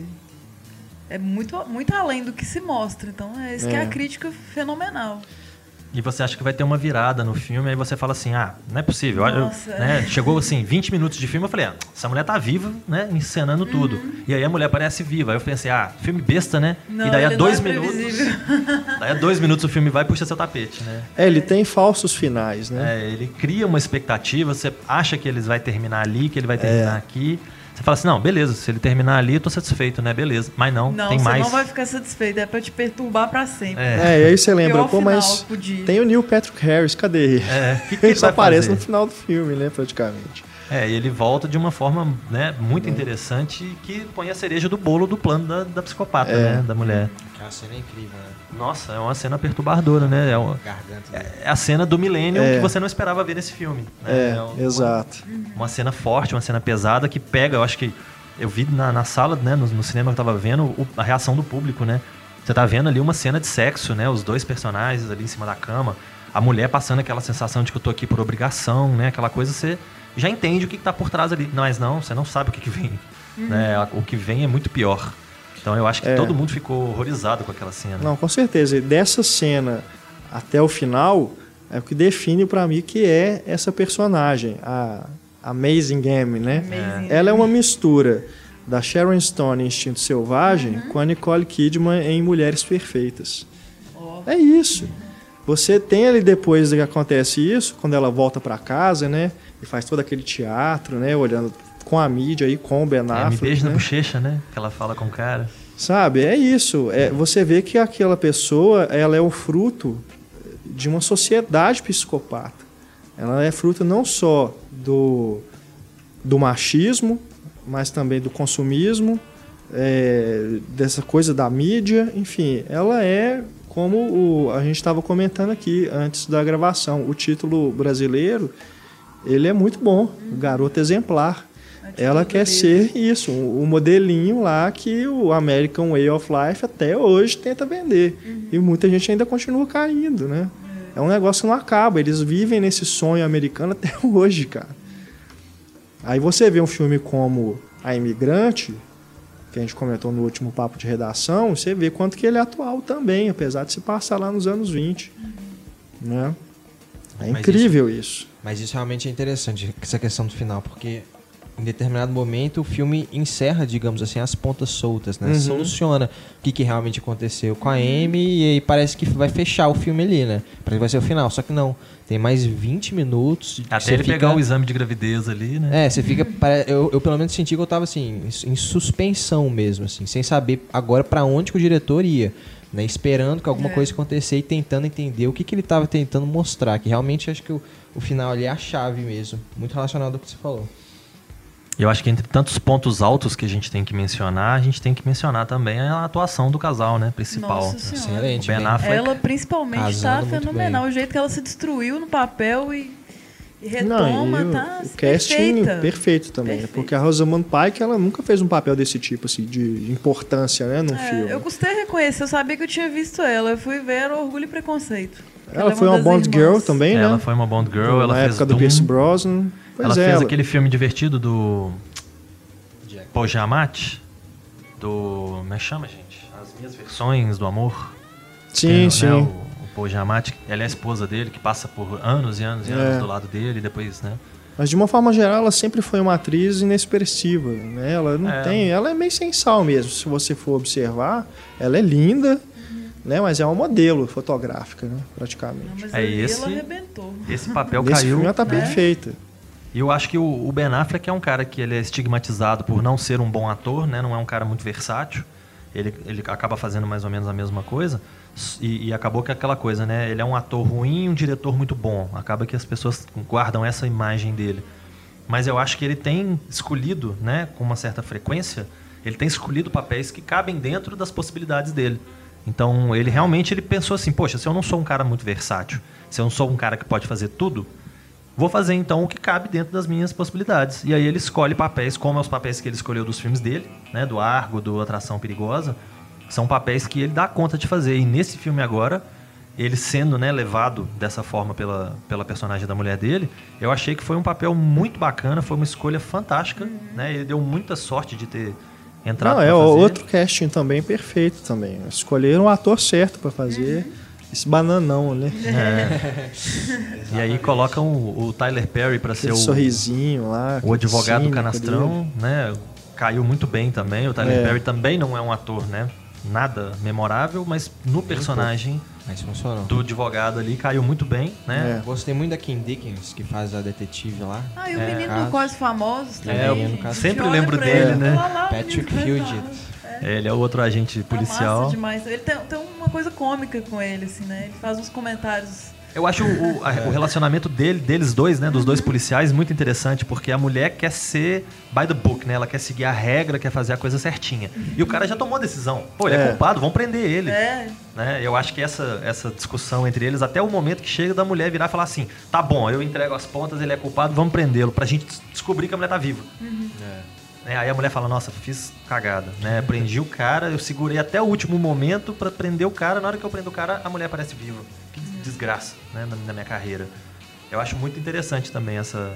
é muito, muito além do que se mostra. Então, é isso que é É. a crítica fenomenal. E você acha que vai ter uma virada no filme, aí você fala assim, ah, não é possível. Eu- Nossa. né, chegou assim, 20 minutos de filme, eu falei, ah, essa mulher tá viva, né? Encenando tudo. E aí a mulher parece viva. Aí eu pensei, ah, filme besta, né? Não, e daí a dois não é minutos. daí a dois minutos o filme vai e puxa seu tapete, né? É, ele tem falsos finais, né? É, ele cria uma expectativa, você acha que ele vai terminar ali, que ele vai terminar aqui. Você fala assim, não, beleza, se ele terminar ali, eu tô satisfeito, né? Beleza. Mas não, Não, tem você mais. não vai ficar satisfeito. É pra te perturbar pra sempre. É. É, e aí você lembra, pô, final mas podia. tem o Neil Patrick Harris, cadê ele? É, que que ele ele só aparece fazer? no final do filme, né, praticamente. É, e ele volta de uma forma né, muito interessante que põe a cereja do bolo do plano da, da psicopata, É. né? Da mulher. A cena é incrível, né? Nossa, é uma cena perturbadora, né? É, uma- é a cena do Millennium É. que você não esperava ver nesse filme. né? É, uma- exato. Uma cena forte, uma cena pesada que pega, eu acho que. Eu vi na, na sala, né, no, no cinema que eu tava vendo, o- a reação do público, né? Você tá vendo ali uma cena de sexo, né? Os dois personagens ali em cima da cama. A mulher passando aquela sensação de que eu tô aqui por obrigação, né? Aquela coisa, você já entende o que, que tá por trás ali. Mas não, você não sabe o que, que vem. Né? A- O que vem é muito pior. Então eu acho que É. todo mundo ficou horrorizado com aquela cena. Não, com certeza. E dessa cena até o final é o que define pra mim que é essa personagem, a Amazing Game, né? Amazing. Ela é uma mistura da Sharon Stone em Instinto Selvagem com a Nicole Kidman em Mulheres Perfeitas. Ó. É isso. Você tem ali depois que acontece isso, quando ela volta pra casa, né? E faz todo aquele teatro, né? Olhando com a mídia aí, com o Ben É, me Affleck, beija né? na bochecha, né? Que ela fala com o cara. Sabe, é isso. É, você vê que aquela pessoa, ela é o fruto de uma sociedade psicopata. Ela é fruto não só do, do machismo, mas também do consumismo, é, dessa coisa da mídia, enfim, ela é como o, a gente estava comentando aqui antes da gravação. O título brasileiro, ele é muito bom, o garoto exemplar. Ela quer ser isso, o o modelinho lá que o American Way of Life até hoje tenta vender. E muita gente ainda continua caindo, né? É um negócio que não acaba. Eles vivem nesse sonho americano até hoje, cara. Aí você vê um filme como A Imigrante, que a gente comentou no último papo de redação, você vê quanto que ele é atual também, apesar de se passar lá nos anos 20. Né? É Mas incrível isso. Mas isso realmente é interessante, essa questão do final, porque em determinado momento o filme encerra, digamos assim, as pontas soltas, né? Uhum. Soluciona o que, que realmente aconteceu com a Amy e aí parece que vai fechar o filme ali, né? Parece que vai ser o final, só que não. Tem mais 20 minutos. Até você ele fica- pegar o exame de gravidez ali, né? É, você fica. Eu, eu pelo menos senti que eu tava assim, em em suspensão mesmo, assim, sem saber agora pra onde que o diretor ia. Né, esperando que alguma É. coisa acontecer e tentando entender o que, que ele tava tentando mostrar. Que realmente acho que o, o final ali é a chave mesmo. Muito relacionado ao que você falou. Eu acho que entre tantos pontos altos que a gente tem que mencionar, a gente tem que mencionar também a atuação do casal, né? Principal. Nossa Senhora. Excelente. O Ben. Affleck. Ela principalmente tá muito fenomenal. O jeito que ela se destruiu no papel e, Não, retoma, e o, tá o casting perfeita. perfeito também, né? Perfeito. porque a Rosamund Pike ela nunca fez um papel desse tipo assim de importância, né, num É, filme. eu custei reconhecer, eu sabia que eu tinha visto ela. Eu fui ver Orgulho e Preconceito. Ela é foi uma Bond irmãs. Girl também, Ela né? foi uma Bond Girl, ela Na fez época do Pierce Brosnan. Pois ela é, fez ela- aquele filme divertido do Paul Giamatti, do... Como é que chama, gente? As Minhas Versões do Amor. Sim, Tem, né, sim. o, o Paul Giamatti, ela é a esposa dele, que passa por anos e anos e anos É. do lado dele, e depois, né? Mas de uma forma geral, ela sempre foi uma atriz inexpressiva, né? Ela não É. tem, ela é meio sem sal mesmo. Se você for observar, ela é linda, né? Mas é uma modelo fotográfica, né? Praticamente. Não, mas É esse- ela arrebentou. Esse papel Nesse caiu... filme ela tá né? perfeita. E eu acho que o, o Ben Affleck é um cara que ele é estigmatizado por não ser um bom ator, né? Não é um cara muito versátil. Ele, ele acaba fazendo mais ou menos a mesma coisa. E, e acabou que é aquela coisa, né? Ele é um ator ruim e um diretor muito bom. Acaba que as pessoas guardam essa imagem dele. Mas eu acho que ele tem escolhido, né? Com uma certa frequência, ele tem escolhido papéis que cabem dentro das possibilidades dele. Então, ele realmente ele pensou assim, poxa, se eu não sou um cara muito versátil, se eu não sou um cara que pode fazer tudo, Vou fazer então o que cabe dentro das minhas possibilidades. E aí ele escolhe papéis, como é os papéis que ele escolheu dos filmes dele, né? Do Argo, do Atração Perigosa. São papéis que ele dá conta de fazer. E nesse filme agora, ele sendo né, levado dessa forma pela, pela personagem da mulher dele, eu achei que foi um papel muito bacana, foi uma escolha fantástica. Né? Ele deu muita sorte de ter entrado Não, é fazer. outro casting também perfeito também. Escolheram o ator certo pra fazer esse bananão, né? E aí colocam o, o Tyler Perry para ser Aquele o, sorrisinho lá. O advogado cínico canastrão, né? Caiu muito bem também. O Tyler É. Perry também não é um ator, né? Nada memorável, mas no personagem Mas funcionou. do advogado ali caiu muito bem, né? É. Gostei muito da Kim Dickens, que faz a detetive lá. Ah, e o É, menino caso. do Quase Famosos também. É, eu sempre lembro dele, ele, né? lá, Patrick Fugit. Famosos. Ele é outro agente Tá policial. massa demais. Ele tem, tem uma coisa cômica com ele, assim, né? Ele faz uns comentários. Eu acho o, a- o relacionamento dele, deles dois, né, dos dois policiais, muito interessante, porque a mulher quer ser by the book, né? Ela quer seguir a regra, quer fazer a coisa certinha. E o cara já tomou a decisão. Pô, ele é, É. culpado, vamos prender ele. É, né? Eu acho que essa, essa discussão entre eles, até o momento que chega da mulher virar e falar assim: tá bom, eu entrego as pontas, ele é culpado, vamos prendê-lo, pra gente des- descobrir que a mulher tá viva. Né? Aí a mulher fala: nossa, fiz cagada, né? Prendi o cara, eu segurei até o último momento pra prender o cara, na hora que eu prendo o cara, a mulher aparece viva. Que desgraça, né? Na, na minha carreira. Eu acho muito interessante também essa,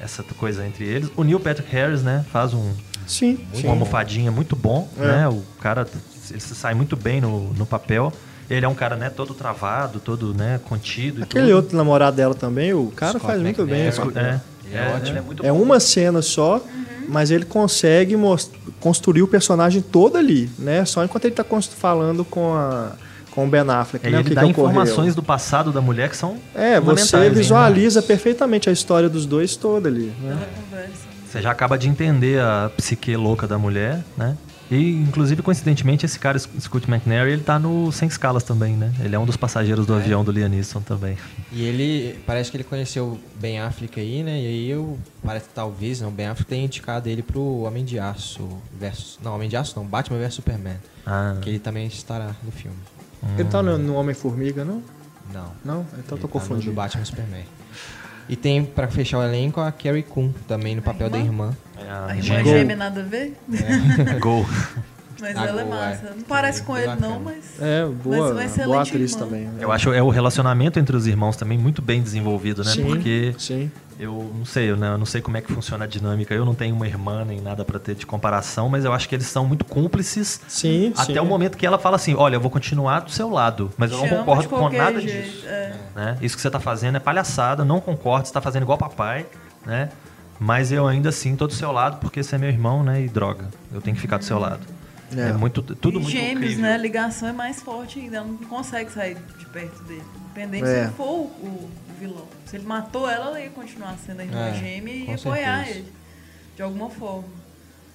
essa coisa entre eles. O Neil Patrick Harris, né? Faz um, Sim, sim. uma almofadinha muito bom, É. né? O cara, ele se sai muito bem no, no papel. Ele é um cara, né, todo travado, todo, né, contido e Aquele tudo. outro namorado dela também, o cara Scott faz muito bem. É, É é, ótimo. ele é muito É uma cena só, mas ele consegue construir o personagem todo ali, né? Só enquanto ele tá cons- falando com a com o Ben Affleck, É, né? e ele que dá ocorreu. informações do passado da mulher que são É, você visualiza perfeitamente a história dos dois toda ali, né? Você já acaba de entender a psique louca da mulher, né? E, inclusive, coincidentemente, esse cara, Scott McNary, ele tá no Sem Escalas também, né? Ele é um dos passageiros do avião do Liam Neeson também. E ele, parece que ele conheceu o Ben Affleck aí, né? E aí eu, parece que talvez, né, o Ben Affleck tenha indicado ele pro Homem de Aço versus... Não, Homem de Aço não, Batman vs Superman. Ah, Que ele também estará no filme. Ele tá no, no Homem-Formiga, não? Não. Não? Então ele tô tá no confundindo. do Batman Superman. E tem, pra fechar o elenco, a Carrie Coon, também no papel da irmã. é a irmã irmã gêmea nada a ver? Gol. Mas Ah, ela é boa, massa. é. Não parece É com ele, não, bacana. mas. É, boa, uma excelente boa atriz irmã. também. né? Eu acho é o relacionamento entre os irmãos também muito bem desenvolvido, né? Sim, Porque sim. Eu não sei, né? eu não sei como é que funciona a dinâmica. Eu não tenho uma irmã nem nada pra ter de comparação, mas eu acho que eles são muito cúmplices Sim, até sim. o momento que ela fala assim: "Olha, eu vou continuar do seu lado, mas eu não Te ama concordo com nada jeito, disso". é. né? Isso que você tá fazendo é palhaçada, não concordo, você tá fazendo igual papai, né? Mas eu ainda assim tô do seu lado porque você é meu irmão, né? E droga, eu tenho que ficar do seu lado. É, É. muito tudo e muito gêmeos, incrível. né? A ligação é mais forte ainda. Ela não consegue sair de perto dele. Independente se É. ele for o, o vilão. Se ele matou ela, ela ia continuar sendo a irmã É, gêmea e apoiar certeza. ele. De alguma forma.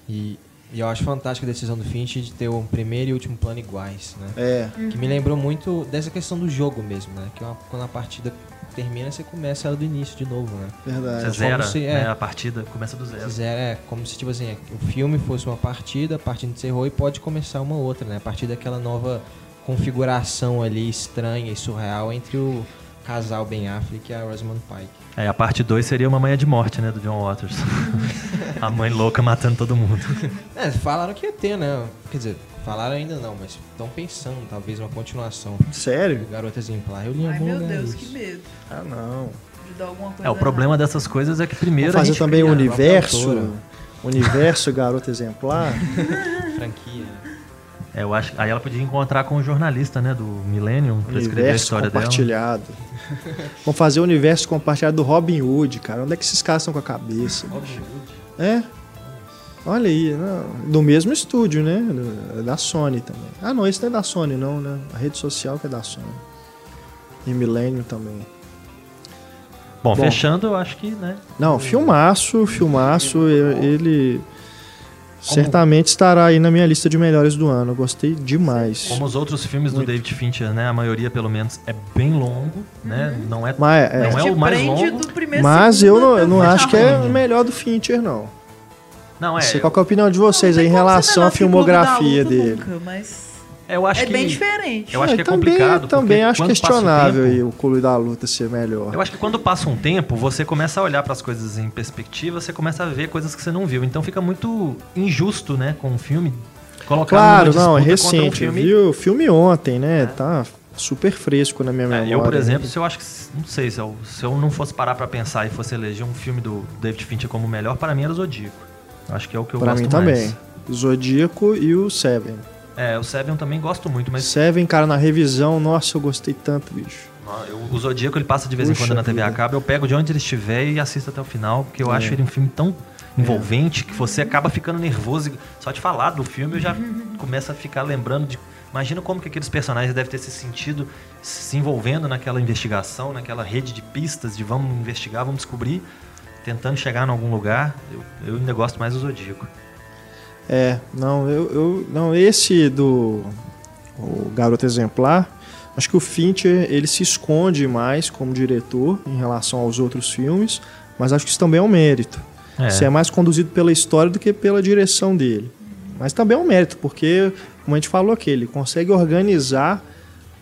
E, e eu acho fantástica a decisão do Finch de ter um primeiro e último plano iguais, né? É, Que me lembrou muito dessa questão do jogo mesmo, né? Que uma- quando a partida termina, você começa ela do início de novo, né? Você verdade. zera se- né, é. a partida, começa do zero. Fizer, é como se tipo assim, o filme fosse uma partida, a partida encerrou e pode começar uma outra, né? A partir daquela nova configuração ali estranha e surreal entre o casal Ben Affleck e a Rosamund Pike. É, a parte 2 seria uma manhã de morte, né, do John Waters. a mãe louca matando todo mundo. É, falaram que ia ter, né? Quer dizer, falaram ainda não, mas estão pensando talvez uma continuação Sério? do Garoto Exemplar. Eu li Ai, meu Deus, isso. que medo Ah, não. de dar alguma coisa. É, o problema dessas coisas é que primeiro Vou a fazer gente também o universo. Universo Garoto Exemplar. Franquia. É, eu acho, aí ela podia encontrar com o jornalista, né, do Millennium, pra escrever a história dela. compartilhado. Vamos fazer o universo compartilhado do Robin Hood, cara. Onde é que esses caras estão com a cabeça? É. Olha aí, não, do mesmo estúdio, né? Do- Da Sony também. Ah, não, esse não é da Sony, não, né? A rede social que é da Sony. E Millennium também. Bom, Bom. fechando, eu acho que, né, Não, filmaço, filmaço. e- Ele certamente estará aí na minha lista de melhores do ano. Eu Gostei demais. como os outros filmes do David Fincher, né, a maioria pelo menos é bem longo, né? Não é Mas, é, Não é Te o mais longo, do primeiro mas eu segundo não, eu não acho que é o melhor do Fincher, não. Não é. Sei qual que é a opinião de vocês aí em como relação à filmografia dele. Nunca, mas eu acho é que bem diferente. Eu acho que é também, complicado, Também acho passa o questionável tempo- aí o Clube da Luta ser melhor. Eu acho que quando passa um tempo, você começa a olhar para as coisas em perspectiva, você começa a ver coisas que você não viu. Então fica muito injusto, né, com o filme colocar Claro, não, é um recente. Eu filme. vi o filme ontem, né? Tá super fresco na minha É, memória. eu, por exemplo, se eu acho que não sei se eu, se eu não fosse parar para pensar e fosse eleger um filme do David Fincher como o melhor, para mim era Zodíaco. Acho que é o que eu Pra gosto mim mais. também. O Zodíaco e o Seven. É, o Seven também gosto muito, mas Seven, cara, na revisão, nossa, eu gostei tanto, bicho. eu- o Zodíaco ele passa de vez em Puxa quando na TV a vida. cabo, eu pego de onde ele estiver e assisto até o final, porque eu É. acho ele um filme tão envolvente que você acaba ficando nervoso. Só de falar do filme eu já começo a ficar lembrando de. Imagina como que aqueles personagens devem ter se sentido se envolvendo naquela investigação, naquela rede de pistas de vamos investigar, vamos descobrir, tentando chegar em algum lugar. Eu, eu ainda gosto mais do Zodíaco. É, não, eu, eu não esse do o Garoto Exemplar, acho que o Fincher ele se esconde mais como diretor em relação aos outros filmes, mas acho que isso também é um mérito. É. Isso é mais conduzido pela história do que pela direção dele. Mas também é um mérito, porque, como a gente falou aqui, ele consegue organizar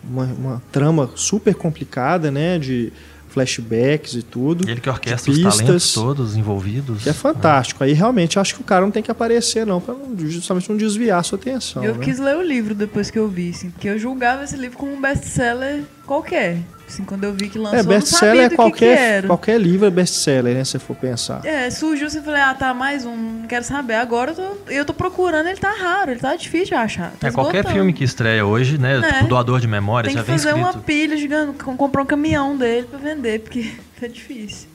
uma, uma trama super complicada, né? De flashbacks e tudo. Ele que orquestra de os talentos pistas, todos envolvidos. Que é fantástico. Aí realmente acho que o cara não tem que aparecer, não, pra não- justamente não desviar a sua atenção. eu né? quis ler o livro depois que eu vi, assim, porque eu julgava esse livro como um best-seller qualquer. Assim, quando eu vi que lançou, É, eu não sabia best-seller é do que que qualquer, era. qualquer livro é best-seller, né? Se você for pensar. É, surgiu eu falei, ah, tá, mais um, não quero saber. Agora eu tô, eu tô procurando, ele tá raro, ele tá difícil de achar. tá É, qualquer filme que estreia hoje, né? É. Tipo, doador de memória, Tem já que vem fazer escrito. uma pilha gigante, com- comprar um caminhão dele pra vender, porque tá difícil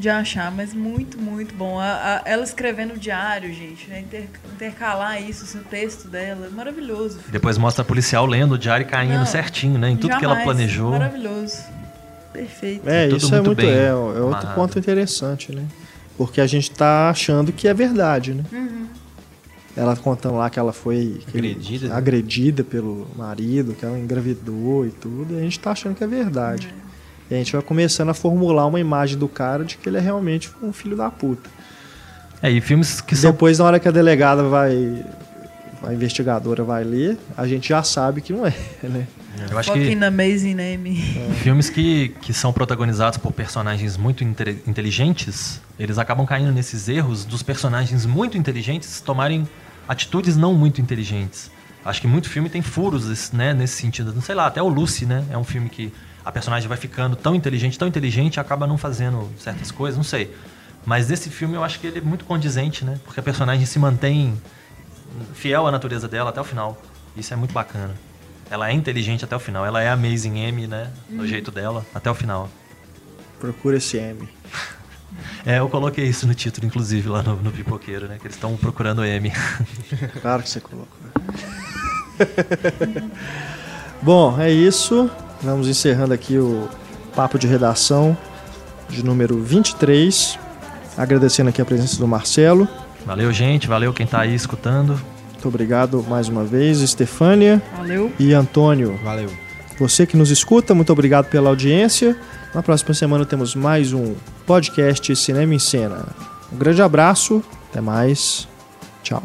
de achar, mas muito, muito bom. A- a- ela escrevendo o diário, gente, né? Inter- intercalar isso, assim, o texto dela, é maravilhoso. Depois mostra a policial lendo o diário e caindo Não, certinho, né? Em tudo que ela Jamais. planejou. Maravilhoso. Perfeito. É, Tudo isso é muito muito. bem É, é outro amarrado. ponto interessante, né? Porque a gente tá achando que é verdade, né? Uhum. Ela contando lá que ela foi que ele- Agredida, né? agredida pelo marido, que ela engravidou e tudo, e a gente tá achando que é verdade. E a gente vai começando a formular uma imagem do cara de que ele é realmente um filho da puta. É, e filmes que são. depois, na hora que a delegada vai. A investigadora vai ler, a gente já sabe que não é, né? Eu acho Fucking que amazing name. filmes que, que são protagonizados por personagens muito inte- inteligentes, eles acabam caindo nesses erros dos personagens muito inteligentes tomarem atitudes não muito inteligentes. Acho que muito filme tem furos né, nesse sentido. Não sei lá, até o Lucy, né? É um filme que a personagem vai ficando tão inteligente, tão inteligente, e acaba não fazendo certas coisas, não sei. Mas nesse filme eu acho que ele é muito condizente, né? Porque a personagem se mantém fiel à natureza dela até o final. Isso é muito bacana. Ela é inteligente até o final. Ela é Amazing M, né? No hum. jeito dela, até o final. Procura esse M. É, eu coloquei isso no título, inclusive, lá no, no Pipoqueiro, né? Que eles estão procurando M. Claro que você colocou. Bom, é isso. Vamos encerrando aqui o papo de redação de número 23. Agradecendo aqui a presença do Marcelo. Valeu, gente. Valeu quem está aí escutando. Muito obrigado mais uma vez, Estefânia. Valeu. E Antônio. Valeu. Você que nos escuta, muito obrigado pela audiência. Na próxima semana temos mais um podcast Cinema em Cena. Um grande abraço, até mais. Tchau.